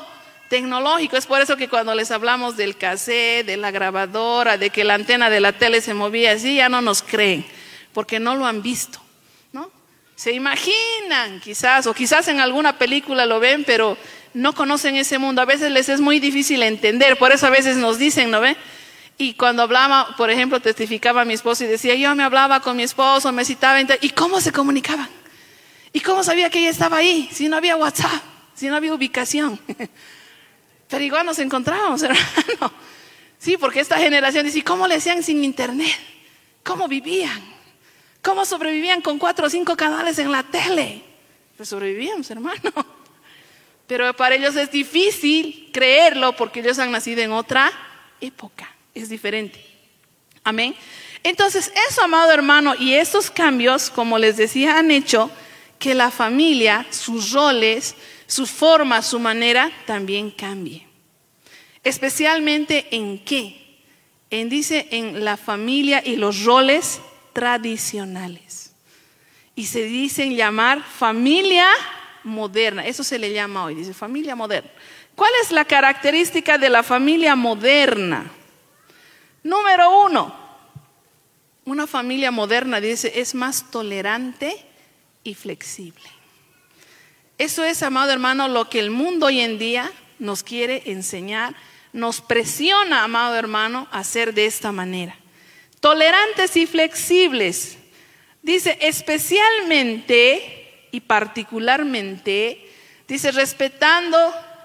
tecnológico. Es por eso que cuando les hablamos del cassette, de la grabadora, de que la antena de la tele se movía así, ya no nos creen, porque no lo han visto. ¿no? Se imaginan quizás, o quizás en alguna película lo ven, pero no conocen ese mundo. A veces les es muy difícil entender, por eso a veces nos dicen, ¿no ven? Y cuando hablaba, por ejemplo, testificaba a mi esposo y decía, yo me hablaba con mi esposo, me citaba, ¿y cómo se comunicaban? ¿Y cómo sabía que ella estaba ahí? Si no había WhatsApp, si no había ubicación. Pero igual nos encontrábamos, hermano. Sí, porque esta generación dice, ¿cómo le hacían sin internet? ¿Cómo vivían? ¿Cómo sobrevivían con cuatro o cinco canales en la tele? Pues sobrevivíamos, hermano. Pero para ellos es difícil creerlo porque ellos han nacido en otra época. Es diferente. Amén. Entonces, eso, amado hermano, y estos cambios, como les decía, han hecho que la familia, sus roles, su forma, su manera, también cambie. Especialmente en qué? En, dice, en la familia y los roles tradicionales. Y se dicen llamar familia moderna. Eso se le llama hoy, dice familia moderna. ¿Cuál es la característica de la familia moderna? Número uno, una familia moderna, dice, es más tolerante y flexible. Eso es, amado hermano, lo que el mundo hoy en día nos quiere enseñar, nos presiona, amado hermano, a hacer de esta manera. Tolerantes y flexibles. Dice, especialmente y particularmente, dice, respetando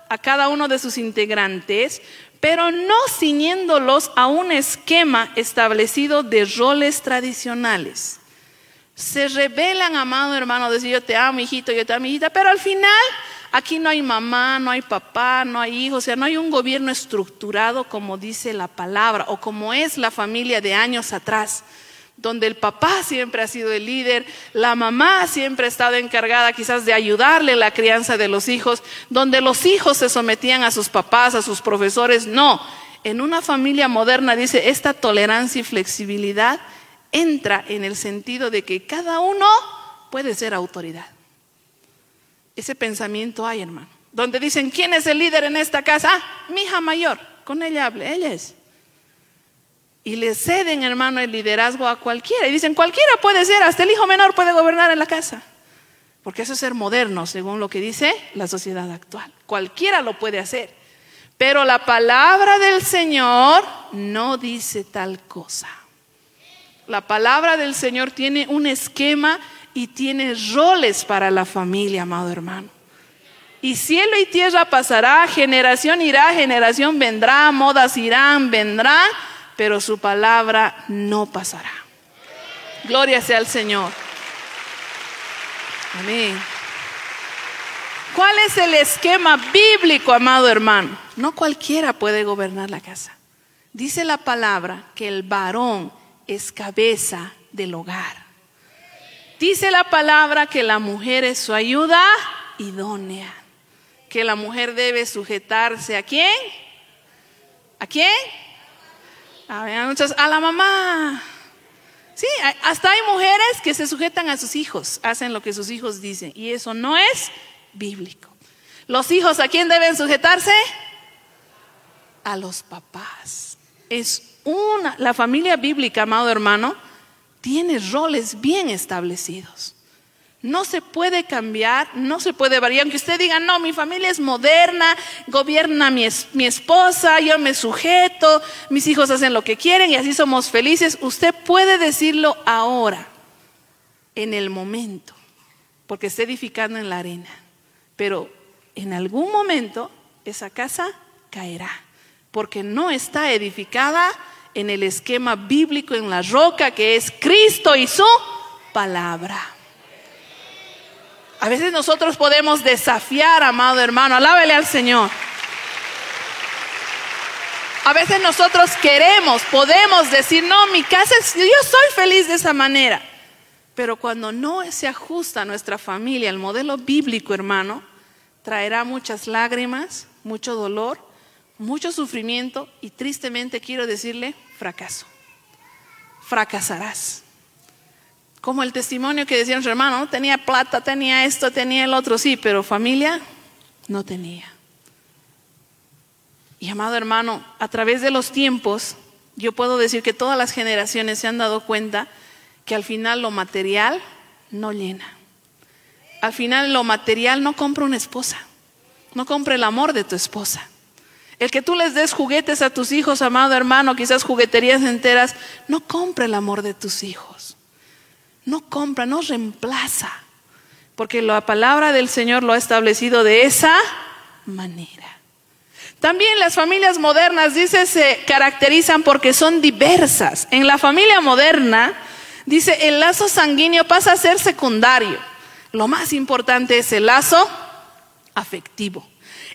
a cada uno de sus integrantes, pero no ciñéndolos a un esquema establecido de roles tradicionales. Se revelan, amado hermano, decir yo te amo, hijito, yo te amo, hijita, pero al final aquí no hay mamá, no hay papá, no hay hijos, o sea, no hay un gobierno estructurado como dice la palabra o como es la familia de años atrás donde el papá siempre ha sido el líder, la mamá siempre ha estado encargada quizás de ayudarle en la crianza de los hijos, donde los hijos se sometían a sus papás, a sus profesores. No, en una familia moderna dice, esta tolerancia y flexibilidad entra en el sentido de que cada uno puede ser autoridad. Ese pensamiento hay, hermano. Donde dicen, ¿quién es el líder en esta casa? Ah, mi hija mayor, con ella hable, ella es y le ceden, hermano, el liderazgo a cualquiera. Y dicen, cualquiera puede ser, hasta el hijo menor puede gobernar en la casa. Porque eso es ser moderno, según lo que dice la sociedad actual. Cualquiera lo puede hacer. Pero la palabra del Señor no dice tal cosa. La palabra del Señor tiene un esquema y tiene roles para la familia, amado hermano. Y cielo y tierra pasará, generación irá, generación vendrá, modas irán, vendrán pero su palabra no pasará. Gloria sea al Señor. Amén. ¿Cuál es el esquema bíblico, amado hermano? No cualquiera puede gobernar la casa. Dice la palabra que el varón es cabeza del hogar. Dice la palabra que la mujer es su ayuda idónea. Que la mujer debe sujetarse a quién? ¿A quién? A, la mamá. Sí, hasta hay mujeres que se sujetan a sus hijos, hacen lo que sus hijos dicen, y eso no es bíblico. ¿Los hijos a quién deben sujetarse? A los papás. Es una, la familia bíblica, amado hermano, tiene roles bien establecidos. No se puede cambiar, no se puede variar. Aunque usted diga, no, mi familia es moderna, gobierna mi, mi, esposa, yo me sujeto, mis hijos hacen lo que quieren y así somos felices. Usted puede decirlo ahora, en el momento, porque está edificando en la arena. Pero en algún momento esa casa caerá, porque no está edificada en el esquema bíblico, en la roca que es Cristo y su palabra. A veces nosotros podemos desafiar, amado hermano, alábele al Señor. A veces nosotros queremos, podemos decir, no, mi casa es, yo soy feliz de esa manera. Pero cuando no se ajusta a nuestra familia, el modelo bíblico, hermano, traerá muchas lágrimas, mucho dolor, mucho sufrimiento y tristemente quiero decirle, fracaso. Fracasarás. Como el testimonio que decía su hermano, ¿no? tenía plata, tenía esto, tenía el otro, sí, pero familia no tenía. Y amado hermano, a través de los tiempos, yo puedo decir que todas las generaciones se han dado cuenta que al final lo material no llena. Al final lo material no compra una esposa, no compra el amor de tu esposa. El que tú les des juguetes a tus hijos, amado hermano, quizás jugueterías enteras, no compra el amor de tus hijos no compra, no reemplaza, porque la palabra del Señor lo ha establecido de esa manera. También las familias modernas, dice, se caracterizan porque son diversas. En la familia moderna, dice, el lazo sanguíneo pasa a ser secundario. Lo más importante es el lazo afectivo.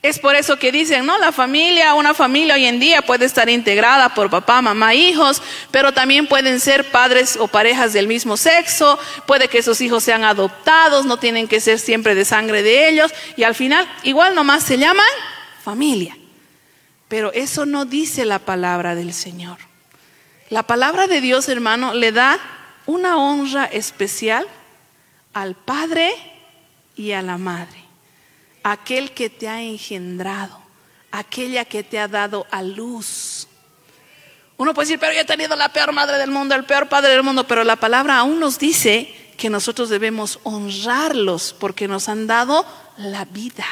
Es por eso que dicen, no, la familia, una familia hoy en día puede estar integrada por papá, mamá, hijos, pero también pueden ser padres o parejas del mismo sexo, puede que esos hijos sean adoptados, no tienen que ser siempre de sangre de ellos, y al final igual nomás se llaman familia. Pero eso no dice la palabra del Señor. La palabra de Dios, hermano, le da una honra especial al Padre y a la Madre, aquel que te ha engendrado, aquella que te ha dado a luz. Uno puede decir, pero yo he tenido la peor madre del mundo, el peor padre del mundo, pero la palabra aún nos dice que nosotros debemos honrarlos porque nos han dado la vida.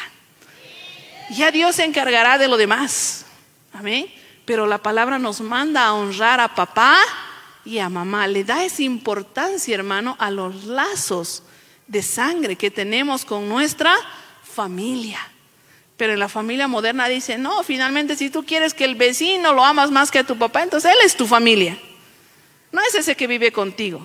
Ya Dios se encargará de lo demás. Amén. Pero la palabra nos manda a honrar a papá y a mamá. Le da esa importancia, hermano, a los lazos de sangre que tenemos con nuestra familia. Pero en la familia moderna dice, no, finalmente si tú quieres que el vecino lo amas más que a tu papá, entonces él es tu familia. No es ese que vive contigo.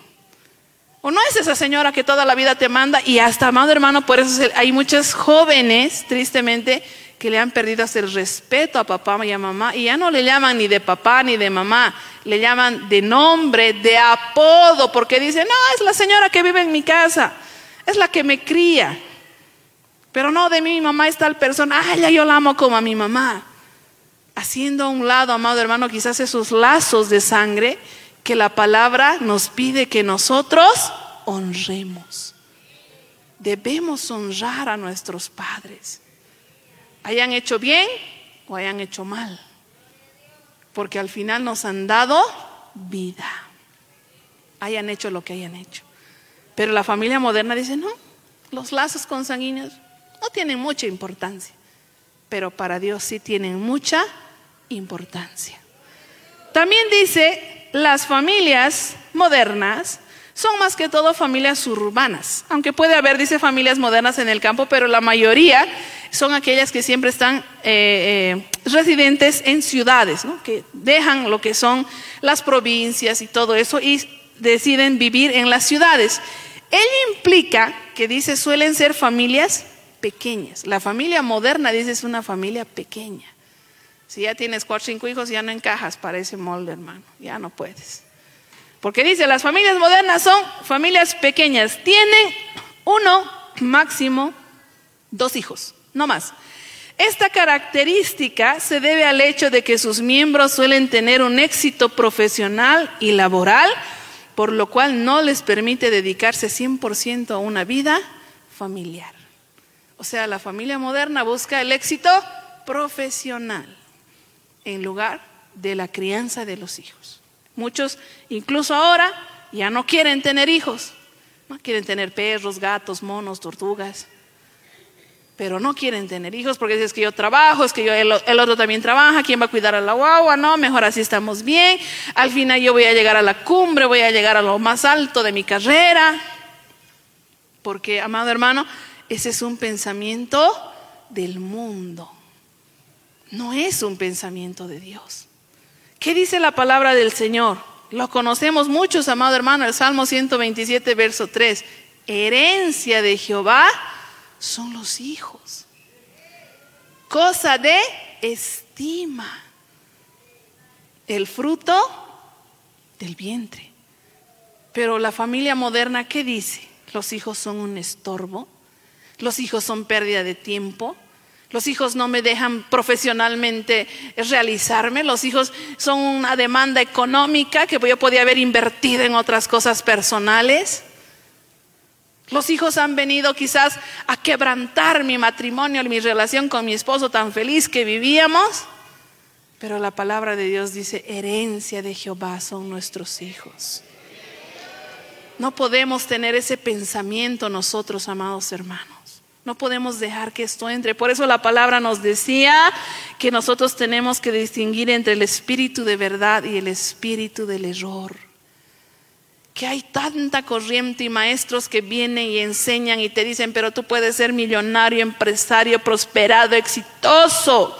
O no es esa señora que toda la vida te manda y hasta, amado hermano, por eso hay muchas jóvenes, tristemente, que le han perdido el respeto a papá y a mamá y ya no le llaman ni de papá ni de mamá, le llaman de nombre, de apodo, porque dicen, no, es la señora que vive en mi casa, es la que me cría. Pero no, de mi mamá es tal persona, ay, ya yo la amo como a mi mamá. Haciendo a un lado, amado hermano, quizás esos lazos de sangre que la palabra nos pide que nosotros honremos. Debemos honrar a nuestros padres hayan hecho bien o hayan hecho mal. Porque al final nos han dado vida. Hayan hecho lo que hayan hecho. Pero la familia moderna dice, no, los lazos consanguíneos no tienen mucha importancia. Pero para Dios sí tienen mucha importancia. También dice, las familias modernas son más que todo familias urbanas, aunque puede haber, dice, familias modernas en el campo, pero la mayoría son aquellas que siempre están eh, eh, residentes en ciudades, que dejan lo que son las provincias y todo eso y deciden vivir en las ciudades. Ello implica que dice suelen ser familias pequeñas. La familia moderna dice es una familia pequeña. Si ya tienes cuatro o cinco hijos ya no encajas para ese molde, hermano, ya no puedes. Porque dice, las familias modernas son familias pequeñas. Tienen uno, máximo, dos hijos, no más. Esta característica se debe al hecho de que sus miembros suelen tener un éxito profesional y laboral, por lo cual no les permite dedicarse 100% a una vida familiar. O sea, la familia moderna busca el éxito profesional en lugar de la crianza de los hijos. Muchos, incluso ahora, ya no quieren tener hijos. Quieren tener perros, gatos, monos, tortugas. Pero no quieren tener hijos porque dices que yo trabajo, es que yo, el, otro también trabaja, ¿quién va a cuidar a la guagua? No, mejor así estamos bien. Al final yo voy a llegar a la cumbre, voy a llegar a lo más alto de mi carrera. Porque, amado hermano, ese es un pensamiento del mundo. No es un pensamiento de Dios. ¿Qué dice la palabra del Señor? Lo conocemos muchos, amado hermano, el Salmo 127, verso 3. Herencia de Jehová son los hijos. Cosa de estima. El fruto del vientre. Pero la familia moderna, ¿qué dice? Los hijos son un estorbo. Los hijos son pérdida de tiempo. Los hijos no me dejan profesionalmente realizarme. Los hijos son una demanda económica que yo podía haber invertido en otras cosas personales. Los hijos han venido quizás a quebrantar mi matrimonio, mi relación con mi esposo tan feliz que vivíamos. Pero la palabra de Dios dice, herencia de Jehová son nuestros hijos. No podemos tener ese pensamiento nosotros, amados hermanos. No podemos dejar que esto entre. Por eso la palabra nos decía que nosotros tenemos que distinguir entre el espíritu de verdad y el espíritu del error. Que hay tanta corriente y maestros que vienen y enseñan y te dicen, pero tú puedes ser millonario, empresario, prosperado, exitoso.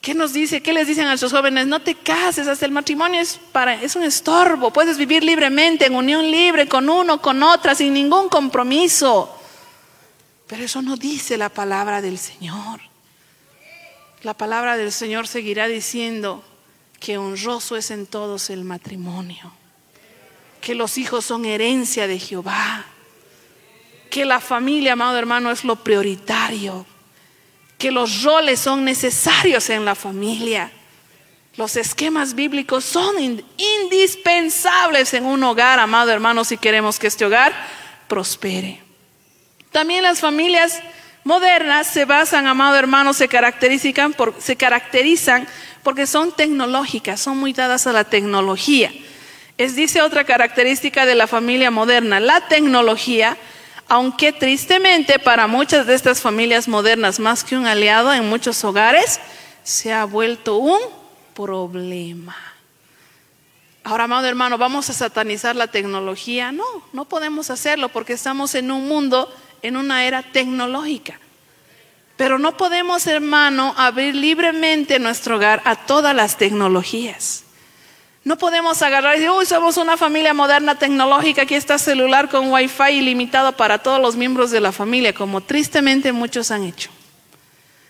¿Qué nos dice? ¿Qué les dicen a nuestros jóvenes? No te cases, hasta el matrimonio es, para, es un estorbo. Puedes vivir libremente, en unión libre, con uno, con otra, sin ningún compromiso. Pero eso no dice la palabra del Señor. la palabra del Señor seguirá diciendo que honroso es en todos el matrimonio, que los hijos son herencia de Jehová, que la familia, amado hermano, es lo prioritario, que los roles son necesarios en la familia. Los esquemas bíblicos son indispensables en un hogar, amado hermano, si queremos que este hogar prospere. También las familias modernas se basan, amado hermano, se caracterizan, porque son tecnológicas, son muy dadas a la tecnología. Es, dice otra característica de la familia moderna, la tecnología, aunque tristemente para muchas de estas familias modernas, más que un aliado en muchos hogares, se ha vuelto un problema. Ahora, amado hermano, ¿vamos a satanizar la tecnología? No, no podemos hacerlo porque estamos en un mundo en una era tecnológica. Pero no podemos, hermano, abrir libremente nuestro hogar a todas las tecnologías. No podemos agarrar y decir, uy, somos una familia moderna tecnológica, aquí está celular con wifi ilimitado para todos los miembros de la familia, como tristemente muchos han hecho.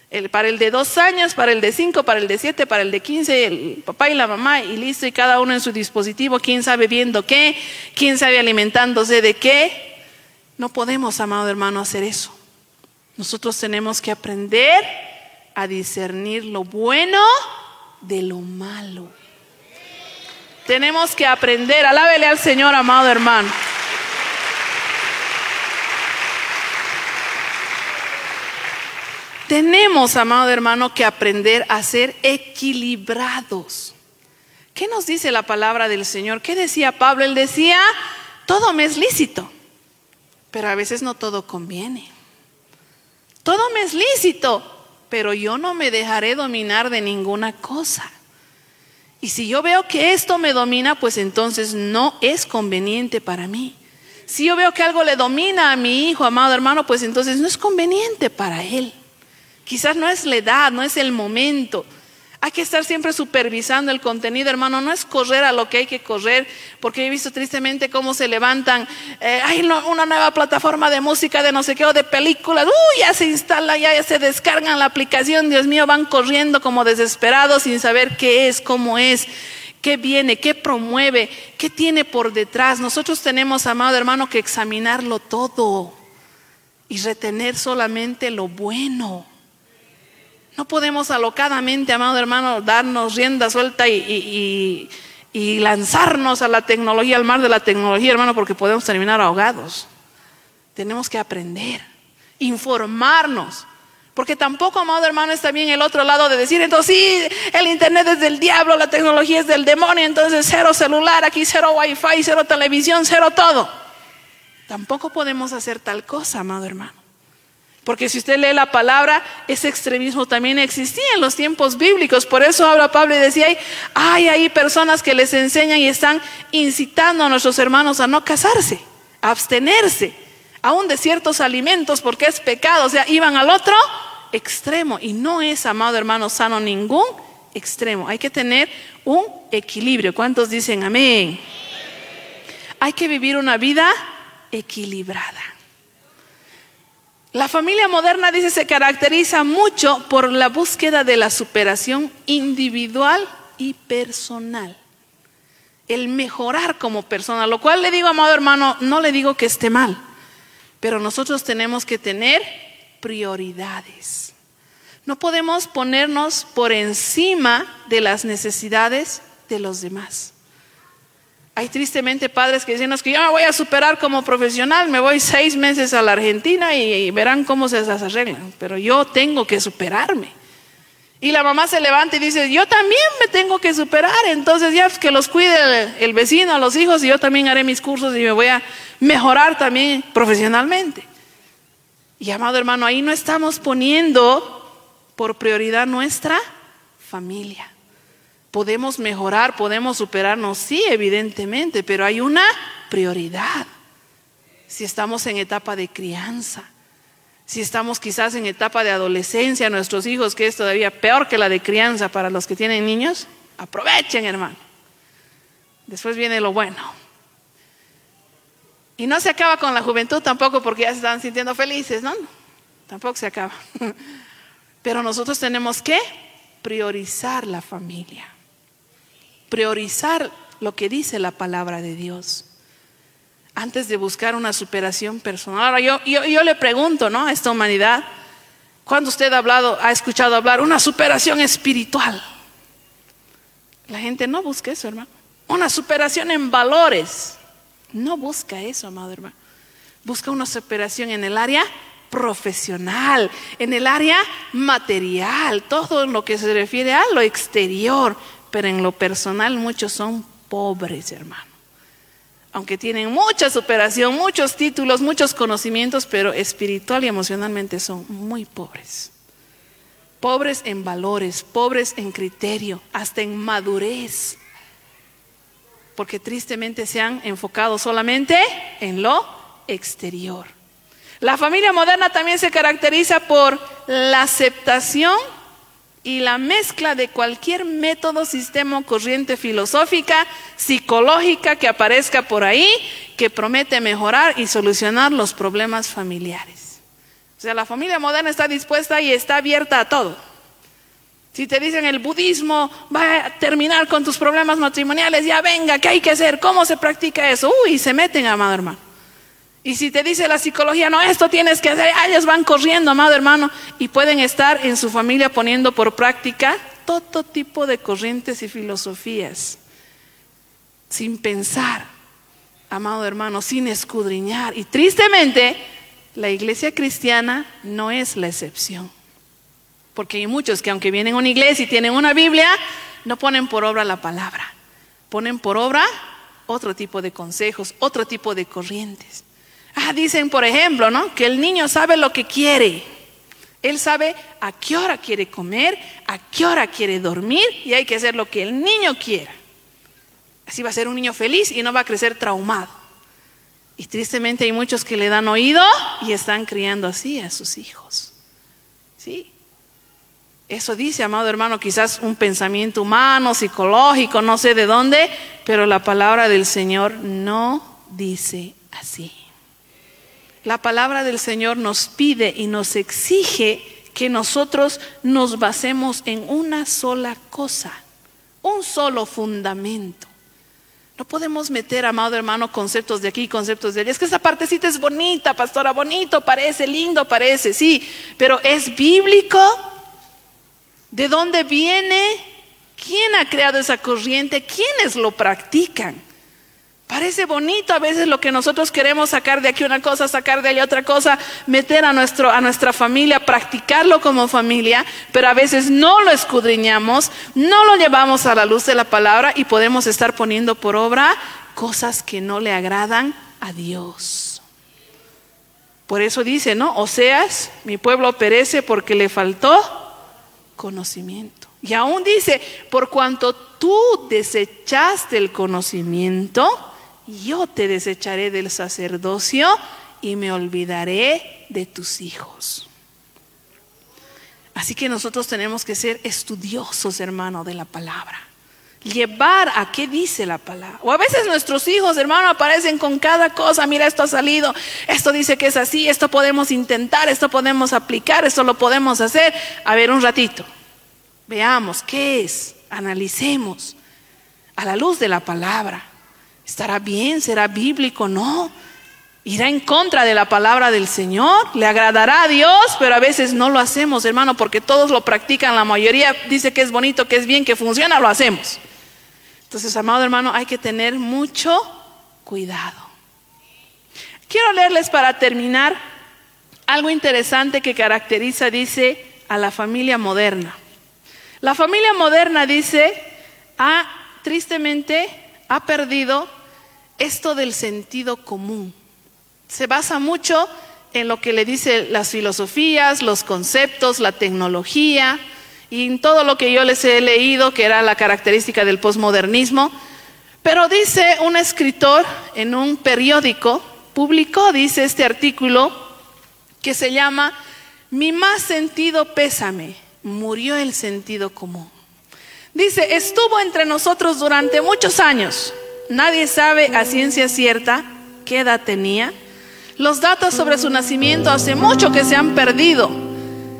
El, para el de dos años, para el de cinco, para el de siete, para el de quince, el papá y la mamá, y listo, y cada uno en su dispositivo, quién sabe viendo qué, quién sabe alimentándose de qué. No podemos, amado hermano, hacer eso. Nosotros tenemos que aprender a discernir lo bueno de lo malo. Tenemos que aprender, alábele al Señor, amado hermano. Tenemos, amado hermano, que aprender a ser equilibrados. ¿Qué nos dice la palabra del Señor? ¿Qué decía Pablo? Él decía, todo me es lícito pero a veces no todo conviene. Todo me es lícito, pero yo no me dejaré dominar de ninguna cosa. Y si yo veo que esto me domina, pues entonces no es conveniente para mí. Si yo veo que algo le domina a mi hijo, amado hermano, pues entonces no es conveniente para él. Quizás no es la edad, no es el momento. Hay que estar siempre supervisando el contenido, hermano. No es correr a lo que hay que correr, porque he visto tristemente cómo se levantan. Eh, hay una nueva plataforma de música, de no sé qué, o de películas. Uy, ya se instala, ya, ya se descargan la aplicación. Dios mío, van corriendo como desesperados sin saber qué es, cómo es qué viene, qué promueve, qué tiene por detrás. Nosotros tenemos, amado hermano, que examinarlo todo y retener solamente lo bueno. No podemos alocadamente, amado hermano, darnos rienda suelta y, lanzarnos a la tecnología, al mar de la tecnología, hermano, porque podemos terminar ahogados. Tenemos que aprender, informarnos. Porque tampoco, amado hermano, está bien el otro lado de decir, entonces sí, el Internet es del diablo, la tecnología es del demonio, entonces cero celular, aquí cero wifi, cero televisión, cero todo. Tampoco podemos hacer tal cosa, amado hermano. Porque si usted lee la palabra, ese extremismo también existía en los tiempos bíblicos. Por eso habla Pablo y decía, hay, hay personas que les enseñan y están incitando a nuestros hermanos a no casarse, a abstenerse, aún de ciertos alimentos porque es pecado. O sea, iban al otro extremo y no es, amado hermano, sano ningún extremo. Hay que tener un equilibrio. ¿Cuántos dicen amén? Hay que vivir una vida equilibrada. La familia moderna, dice, se caracteriza mucho por la búsqueda de la superación individual y personal. El mejorar como persona, lo cual le digo, amado hermano, no le digo que esté mal, pero nosotros tenemos que tener prioridades. No podemos ponernos por encima de las necesidades de los demás. Hay tristemente padres que dicen, que yo me voy a superar como profesional, me voy seis meses a la Argentina y, verán cómo se las arreglan, pero yo tengo que superarme. Y la mamá se levanta y dice, yo también me tengo que superar, entonces ya que los cuide el, el vecino, los hijos, y yo también haré mis cursos y me voy a mejorar también profesionalmente. Y amado hermano, ahí no estamos poniendo por prioridad nuestra familia. Podemos mejorar, podemos superarnos, sí, evidentemente, pero hay una prioridad. Si estamos en etapa de crianza, si estamos quizás en etapa de adolescencia, nuestros hijos, que es todavía peor que la de crianza para los que tienen niños, aprovechen, hermano. Después viene lo bueno. Y no se acaba con la juventud tampoco porque ya se están sintiendo felices, ¿no? Tampoco se acaba. Pero nosotros tenemos que priorizar la familia, priorizar lo que dice la palabra de Dios antes de buscar una superación personal. Ahora yo, yo, le pregunto, ¿no? A esta humanidad, ¿cuándo usted ha hablado, ha escuchado hablar una superación espiritual? La gente no busca eso, hermano. Una superación en valores. No busca eso, amado hermano. Busca una superación en el área profesional, en el área material, todo lo que se refiere a lo exterior, pero en lo personal muchos son pobres, hermano aunque tienen mucha superación, muchos títulos, muchos conocimientos, pero espiritual y emocionalmente son muy pobres. Pobres en valores, pobres en criterio, hasta en madurez. Porque tristemente se han enfocado solamente en lo exterior. La familia moderna también se caracteriza por la aceptación y la mezcla de cualquier método, sistema o corriente filosófica, psicológica que aparezca por ahí, que promete mejorar y solucionar los problemas familiares. O sea, la familia moderna está dispuesta y está abierta a todo. Si te dicen el budismo va a terminar con tus problemas matrimoniales, ya venga, ¿qué hay que hacer? ¿Cómo se practica eso? Uy, se meten, amado hermano. Y si te dice la psicología, no, esto tienes que hacer, ellos van corriendo, amado hermano, y pueden estar en su familia poniendo por práctica todo tipo de corrientes y filosofías, sin pensar, amado hermano, sin escudriñar. Y tristemente, la iglesia cristiana no es la excepción. Porque hay muchos que aunque vienen a una iglesia y tienen una Biblia, no ponen por obra la palabra, ponen por obra otro tipo de consejos, otro tipo de corrientes. Ah, dicen, por ejemplo, ¿no? Que el niño sabe lo que quiere. Él sabe a qué hora quiere comer, a qué hora quiere dormir y hay que hacer lo que el niño quiera. Así va a ser un niño feliz y no va a crecer traumado. Y tristemente hay muchos que le dan oído y están criando así a sus hijos. ¿Sí? Eso dice, amado hermano, quizás un pensamiento humano, psicológico, no sé de dónde, pero la palabra del Señor no dice así. La palabra del Señor nos pide y nos exige que nosotros nos basemos en una sola cosa, un solo fundamento. No podemos meter, amado hermano, conceptos de aquí, conceptos de allá. Es que esa partecita es bonita, pastora, bonito parece, lindo parece, sí, pero ¿es bíblico? ¿De dónde viene? ¿Quién ha creado esa corriente? ¿Quiénes lo practican? Parece bonito a veces lo que nosotros queremos sacar de aquí una cosa, sacar de allá otra cosa, meter a, nuestro, a nuestra familia, practicarlo como familia, pero a veces no lo escudriñamos, no lo llevamos a la luz de la palabra y podemos estar poniendo por obra cosas que no le agradan a Dios. Por eso dice, ¿no? Oseas, mi pueblo perece porque le faltó conocimiento. Y aún dice, por cuanto tú desechaste el conocimiento, yo te desecharé del sacerdocio y me olvidaré de tus hijos. Así que nosotros tenemos que ser estudiosos, hermano, de la palabra. Llevar a qué dice la palabra. O a veces nuestros hijos, hermano, aparecen con cada cosa. Mira, esto ha salido. Esto dice que es así. Esto podemos intentar. Esto podemos aplicar. Esto lo podemos hacer. A ver, un ratito. Veamos qué es. Analicemos a la luz de la palabra. ¿Estará bien? ¿Será bíblico? No. Irá en contra de la palabra del Señor. Le agradará a Dios, pero a veces no lo hacemos, hermano, porque todos lo practican. La mayoría dice que es bonito, que es bien, que funciona, lo hacemos. Entonces, amado hermano, hay que tener mucho cuidado. Quiero leerles para terminar algo interesante que caracteriza, dice, a la familia moderna. La familia moderna dice, ah, tristemente, ha perdido esto del sentido común. Se basa mucho en lo que le dice las filosofías, los conceptos, la tecnología y en todo lo que yo les he leído, que era la característica del posmodernismo. Pero dice un escritor en un periódico, publicó, dice este artículo, que se llama Mi más sentido pésame, murió el sentido común. Dice, estuvo entre nosotros durante muchos años. Nadie sabe a ciencia cierta qué edad tenía. Los datos sobre su nacimiento hace mucho que se han perdido.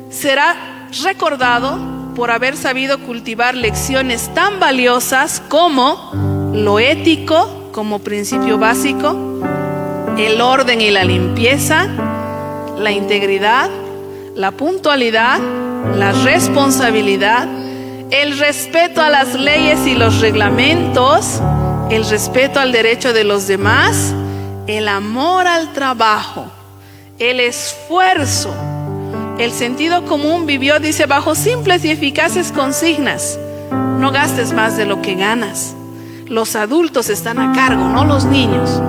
Será recordado por haber sabido cultivar lecciones tan valiosas como lo ético como principio básico, el orden y la limpieza, la integridad, la puntualidad, la responsabilidad, el respeto a las leyes y los reglamentos, el respeto al derecho de los demás, el amor al trabajo, el esfuerzo, el sentido común vivió, dice, bajo simples y eficaces consignas. No gastes más de lo que ganas. Los adultos están a cargo, no los niños.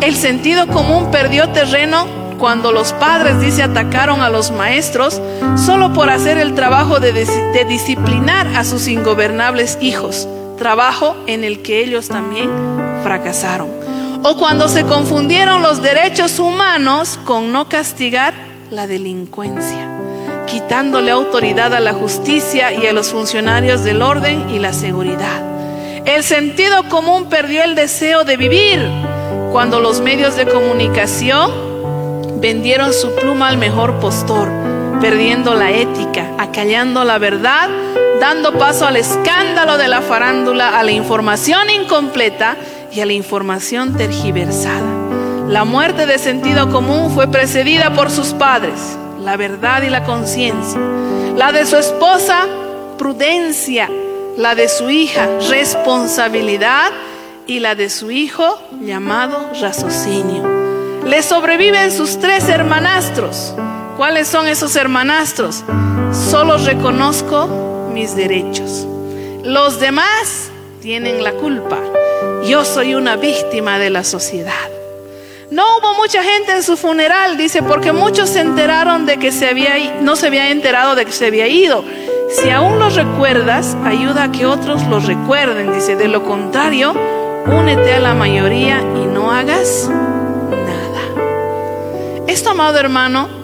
El sentido común perdió terreno cuando los padres, dice, atacaron a los maestros solo por hacer el trabajo de, de, disciplinar a sus ingobernables hijos, trabajo en el que ellos también fracasaron. O cuando se confundieron los derechos humanos con no castigar la delincuencia, quitándole autoridad a la justicia y a los funcionarios del orden y la seguridad. El sentido común perdió el deseo de vivir cuando los medios de comunicación vendieron su pluma al mejor postor, perdiendo la ética, acallando la verdad, dando paso al escándalo de la farándula, a la información incompleta y a la información tergiversada. La muerte de sentido común fue precedida por sus padres, la verdad y la conciencia. La de su esposa, prudencia. La de su hija, responsabilidad. Y la de su hijo, llamado raciocinio. Le sobreviven sus tres hermanastros. ¿Cuáles son esos hermanastros? Solo reconozco mis derechos. Los demás tienen la culpa. Yo soy una víctima de la sociedad. No hubo mucha gente en su funeral, dice, porque muchos se enteraron de que se había, no se había enterado de que se había ido. Si aún los recuerdas, ayuda a que otros los recuerden, dice. De lo contrario, únete a la mayoría y no hagas nada. Esto, amado hermano,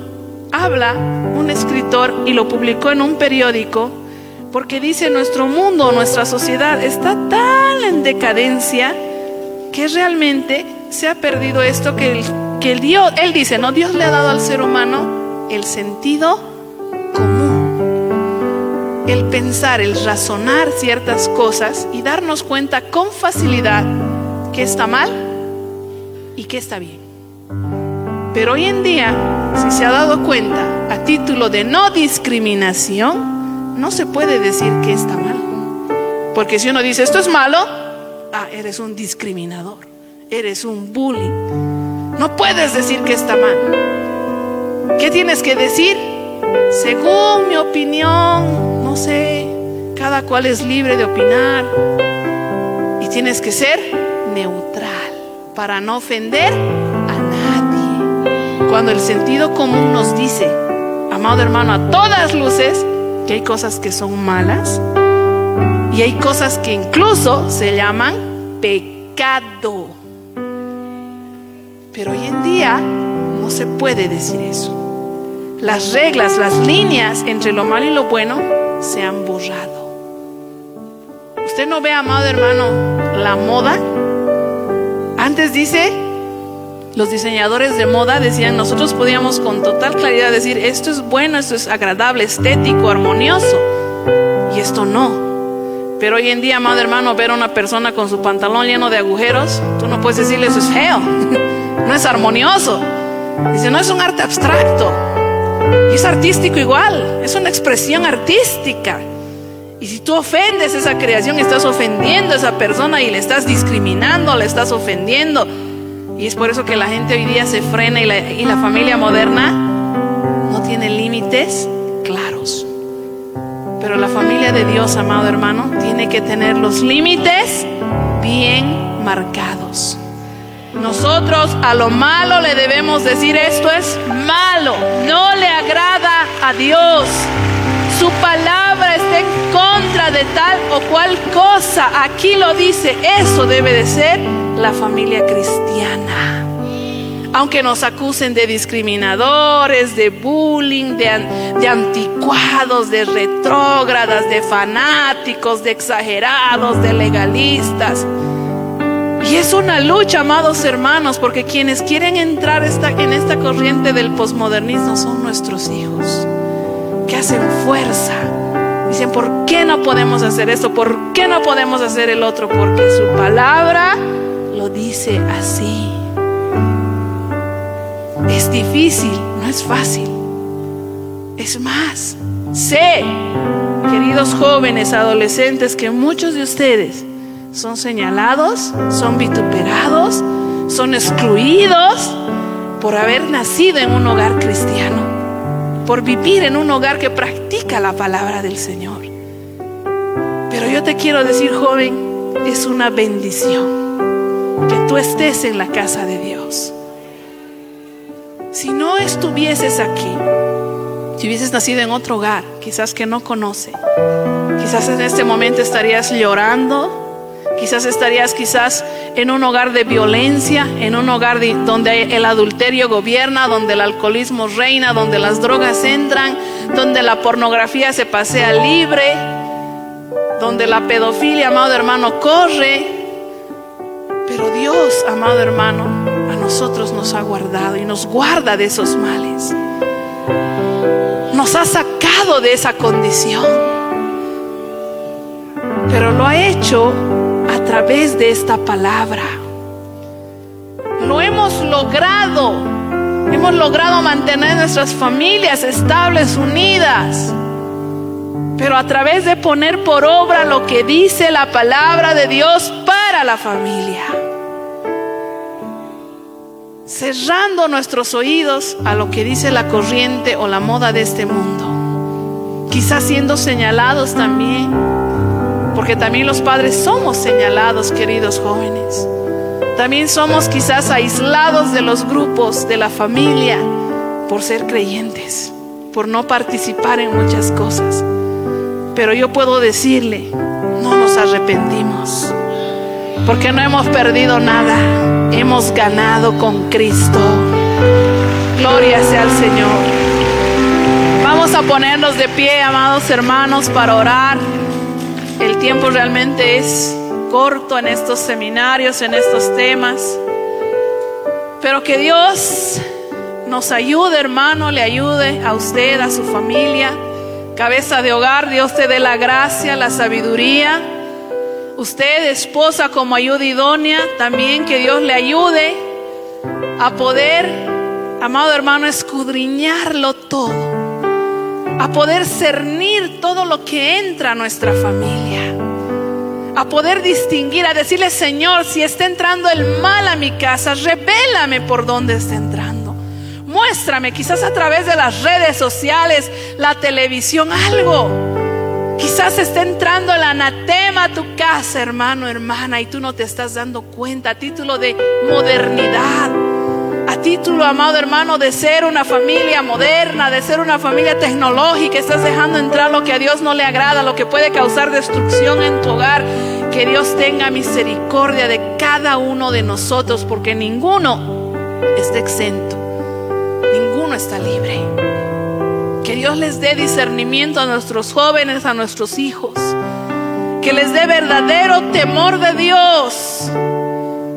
habla un escritor y lo publicó en un periódico porque dice nuestro mundo, nuestra sociedad está tan en decadencia que realmente se ha perdido esto que el, que el Dios, él dice, no, Dios le ha dado al ser humano el sentido común, el pensar, el razonar ciertas cosas y darnos cuenta con facilidad que está mal y que está bien. Pero hoy en día, si se ha dado cuenta, a título de no discriminación, no se puede decir que está mal. Porque si uno dice esto es malo, ah, eres un discriminador eres un bully. No puedes decir que está mal. ¿Qué tienes que decir? Según mi opinión, no sé, cada cual es libre de opinar. Y tienes que ser neutral para no ofender. Cuando el sentido común nos dice, amado hermano, a todas luces, que hay cosas que son malas y hay cosas que incluso se llaman pecado. Pero hoy en día no se puede decir eso. Las reglas, las líneas entre lo malo y lo bueno se han borrado. Usted no ve, amado hermano, la moda. Antes dice, los diseñadores de moda decían, nosotros podíamos con total claridad decir, esto es bueno, esto es agradable, estético, armonioso. Y esto no. Pero hoy en día, amado hermano, ver a una persona con su pantalón lleno de agujeros, tú no puedes decirle eso es feo. no es armonioso. Dice, no es un arte abstracto. Y es artístico igual, es una expresión artística. Y si tú ofendes esa creación, estás ofendiendo a esa persona y le estás discriminando, le estás ofendiendo. Y es por eso que la gente hoy día se frena y la, y la familia moderna no tiene límites claros. Pero la familia de Dios, amado hermano, tiene que tener los límites bien marcados. Nosotros a lo malo le debemos decir esto es malo, no le agrada a Dios. Su palabra está en contra de tal o cual cosa. Aquí lo dice, eso debe de ser la familia cristiana. Aunque nos acusen de discriminadores, de bullying, de, anticuados, de retrógradas, de fanáticos, de exagerados, de legalistas. Y es una lucha, amados hermanos, porque quienes quieren entrar en esta corriente del posmodernismo son nuestros hijos. que hacen fuerza. Dicen, ¿por qué no podemos hacer esto? ¿Por qué no podemos hacer el otro? Porque su palabra lo dice así. Es difícil, no es fácil. Es más, sé, queridos jóvenes, adolescentes, que muchos de ustedes son señalados, son vituperados, son excluidos por haber nacido en un hogar cristiano, por vivir en un hogar que practica la palabra del Señor. Pero yo te quiero decir, joven, es una bendición tú estés en la casa de Dios. Si no estuvieses aquí, si hubieses nacido en otro hogar, quizás que no conoce, quizás en este momento estarías llorando, quizás estarías quizás en un hogar de violencia, en un hogar donde el adulterio gobierna, donde el alcoholismo reina, donde las drogas entran, donde la pornografía se pasea libre, donde la pedofilia, amado hermano, corre. Pero Dios, amado hermano, a nosotros nos ha guardado y nos guarda de esos males nos ha sacado de esa condición. Pero lo ha hecho a través de esta palabra. Lo hemos logrado. Hemos logrado mantener nuestras familias estables, unidas. Pero a través de poner por obra lo que dice la palabra de Dios para la familia cerrando nuestros oídos a lo que dice la corriente o la moda de este mundo. Quizás siendo señalados también, porque también los padres somos señalados, queridos jóvenes. También somos quizás aislados de los grupos, de la familia, por ser creyentes, por no participar en muchas cosas. Pero yo puedo decirle, no nos arrepentimos porque no hemos perdido nada, hemos ganado con Cristo. Gloria sea al Señor. Vamos a ponernos de pie, amados hermanos, para orar. El tiempo realmente es corto en estos seminarios, en estos temas. Pero que Dios nos ayude, hermano, le ayude a usted, a su familia. Cabeza de hogar, Dios te dé la gracia, la sabiduría Usted, esposa, como ayuda idónea, también que Dios le ayude a poder, amado hermano, escudriñarlo todo, a poder cernir todo lo que entra a nuestra familia, a poder distinguir, a decirle, Señor, si está entrando el mal a mi casa, revélame por dónde está entrando. Muéstrame, quizás a través de las redes sociales, la televisión, algo Quizás está entrando el anatema a tu casa, hermano, hermana, y tú no te estás dando cuenta a título de modernidad, a título, amado hermano, de ser una familia moderna, de ser una familia tecnológica. Estás dejando entrar lo que a Dios no le agrada, lo que puede causar destrucción en tu hogar. Que Dios tenga misericordia de cada uno de nosotros, porque ninguno está exento, ninguno está libre. Que Dios les dé discernimiento a nuestros jóvenes, a nuestros hijos. Que les dé verdadero temor de Dios.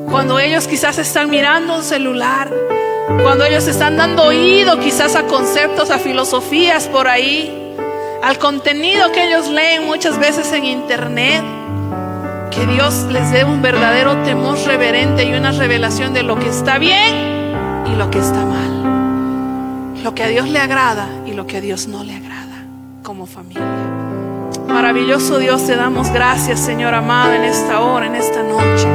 Cuando ellos quizás están mirando un celular. Cuando ellos están dando oído quizás a conceptos, a filosofías por ahí. Al contenido que ellos leen muchas veces en internet. Que Dios les dé un verdadero temor reverente y una revelación de lo que está bien y lo que está mal lo que a Dios le agrada lo que a Dios no le agrada como familia. Maravilloso Dios, te damos gracias, Señor amado, en esta hora, en esta noche.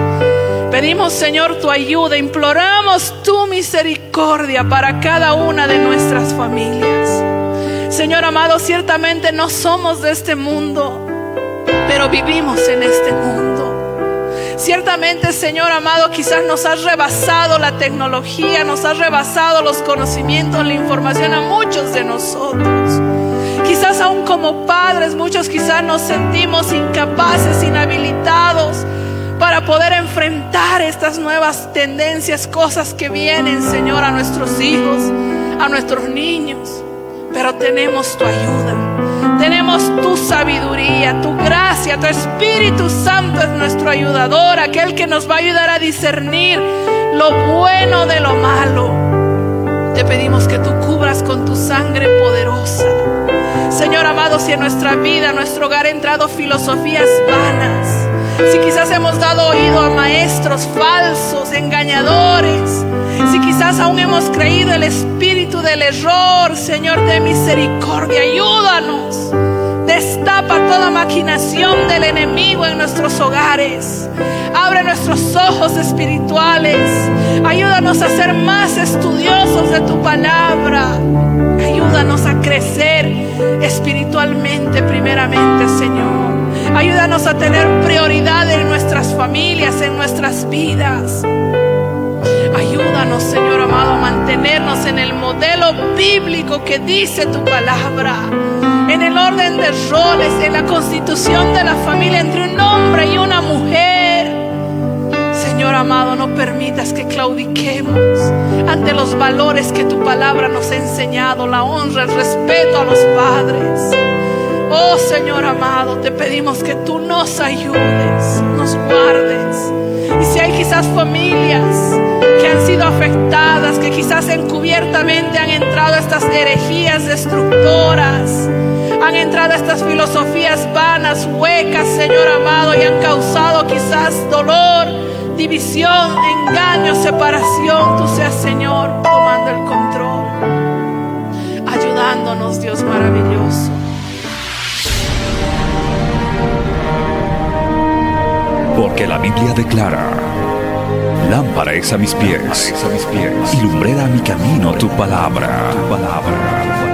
Pedimos, Señor, tu ayuda, imploramos tu misericordia para cada una de nuestras familias. Señor amado, ciertamente no somos de este mundo, pero vivimos en este mundo. Ciertamente, Señor amado, quizás nos has rebasado la tecnología, nos has rebasado los conocimientos, la información a muchos de nosotros. Quizás aún como padres, muchos quizás nos sentimos incapaces, inhabilitados para poder enfrentar estas nuevas tendencias, cosas que vienen, Señor, a nuestros hijos, a nuestros niños. Pero tenemos tu ayuda. Tu sabiduría, tu gracia, tu Espíritu Santo es nuestro ayudador, aquel que nos va a ayudar a discernir lo bueno de lo malo. Te pedimos que tú cubras con tu sangre poderosa. amado, si en nuestra vida, en nuestro hogar, ha entrado filosofías vanas, si quizás hemos dado oído a maestros falsos, engañadores, si quizás aún hemos creído el espíritu del error, Señor de misericordia, ayúdanos. Destapa toda maquinación del enemigo en nuestros hogares. Abre nuestros ojos espirituales. Ayúdanos a ser más estudiosos de tu palabra. Ayúdanos a crecer espiritualmente primeramente, Señor. Ayúdanos a tener prioridad en nuestras familias, en nuestras vidas. Ayúdanos, Señor amado, a mantenernos en el modelo bíblico que dice tu palabra. En el orden de roles, en la constitución de la familia entre un hombre y una mujer. Señor amado, no permitas que claudiquemos ante los valores que tu palabra nos ha enseñado, la honra, el respeto a los padres. Oh Señor amado, te pedimos que tú nos ayudes, nos guardes. Y si hay quizás familias que han sido afectadas, que quizás encubiertamente han entrado a estas herejías destructoras, han entrado estas filosofías vanas, huecas, Señor amado, y han causado quizás dolor, división, engaño, separación, tú seas Señor tomando el control, ayudándonos, Dios maravilloso. Porque la Biblia declara, lámpara es a mis pies, a mis pies y lumbrera a mi camino tu palabra. tu palabra.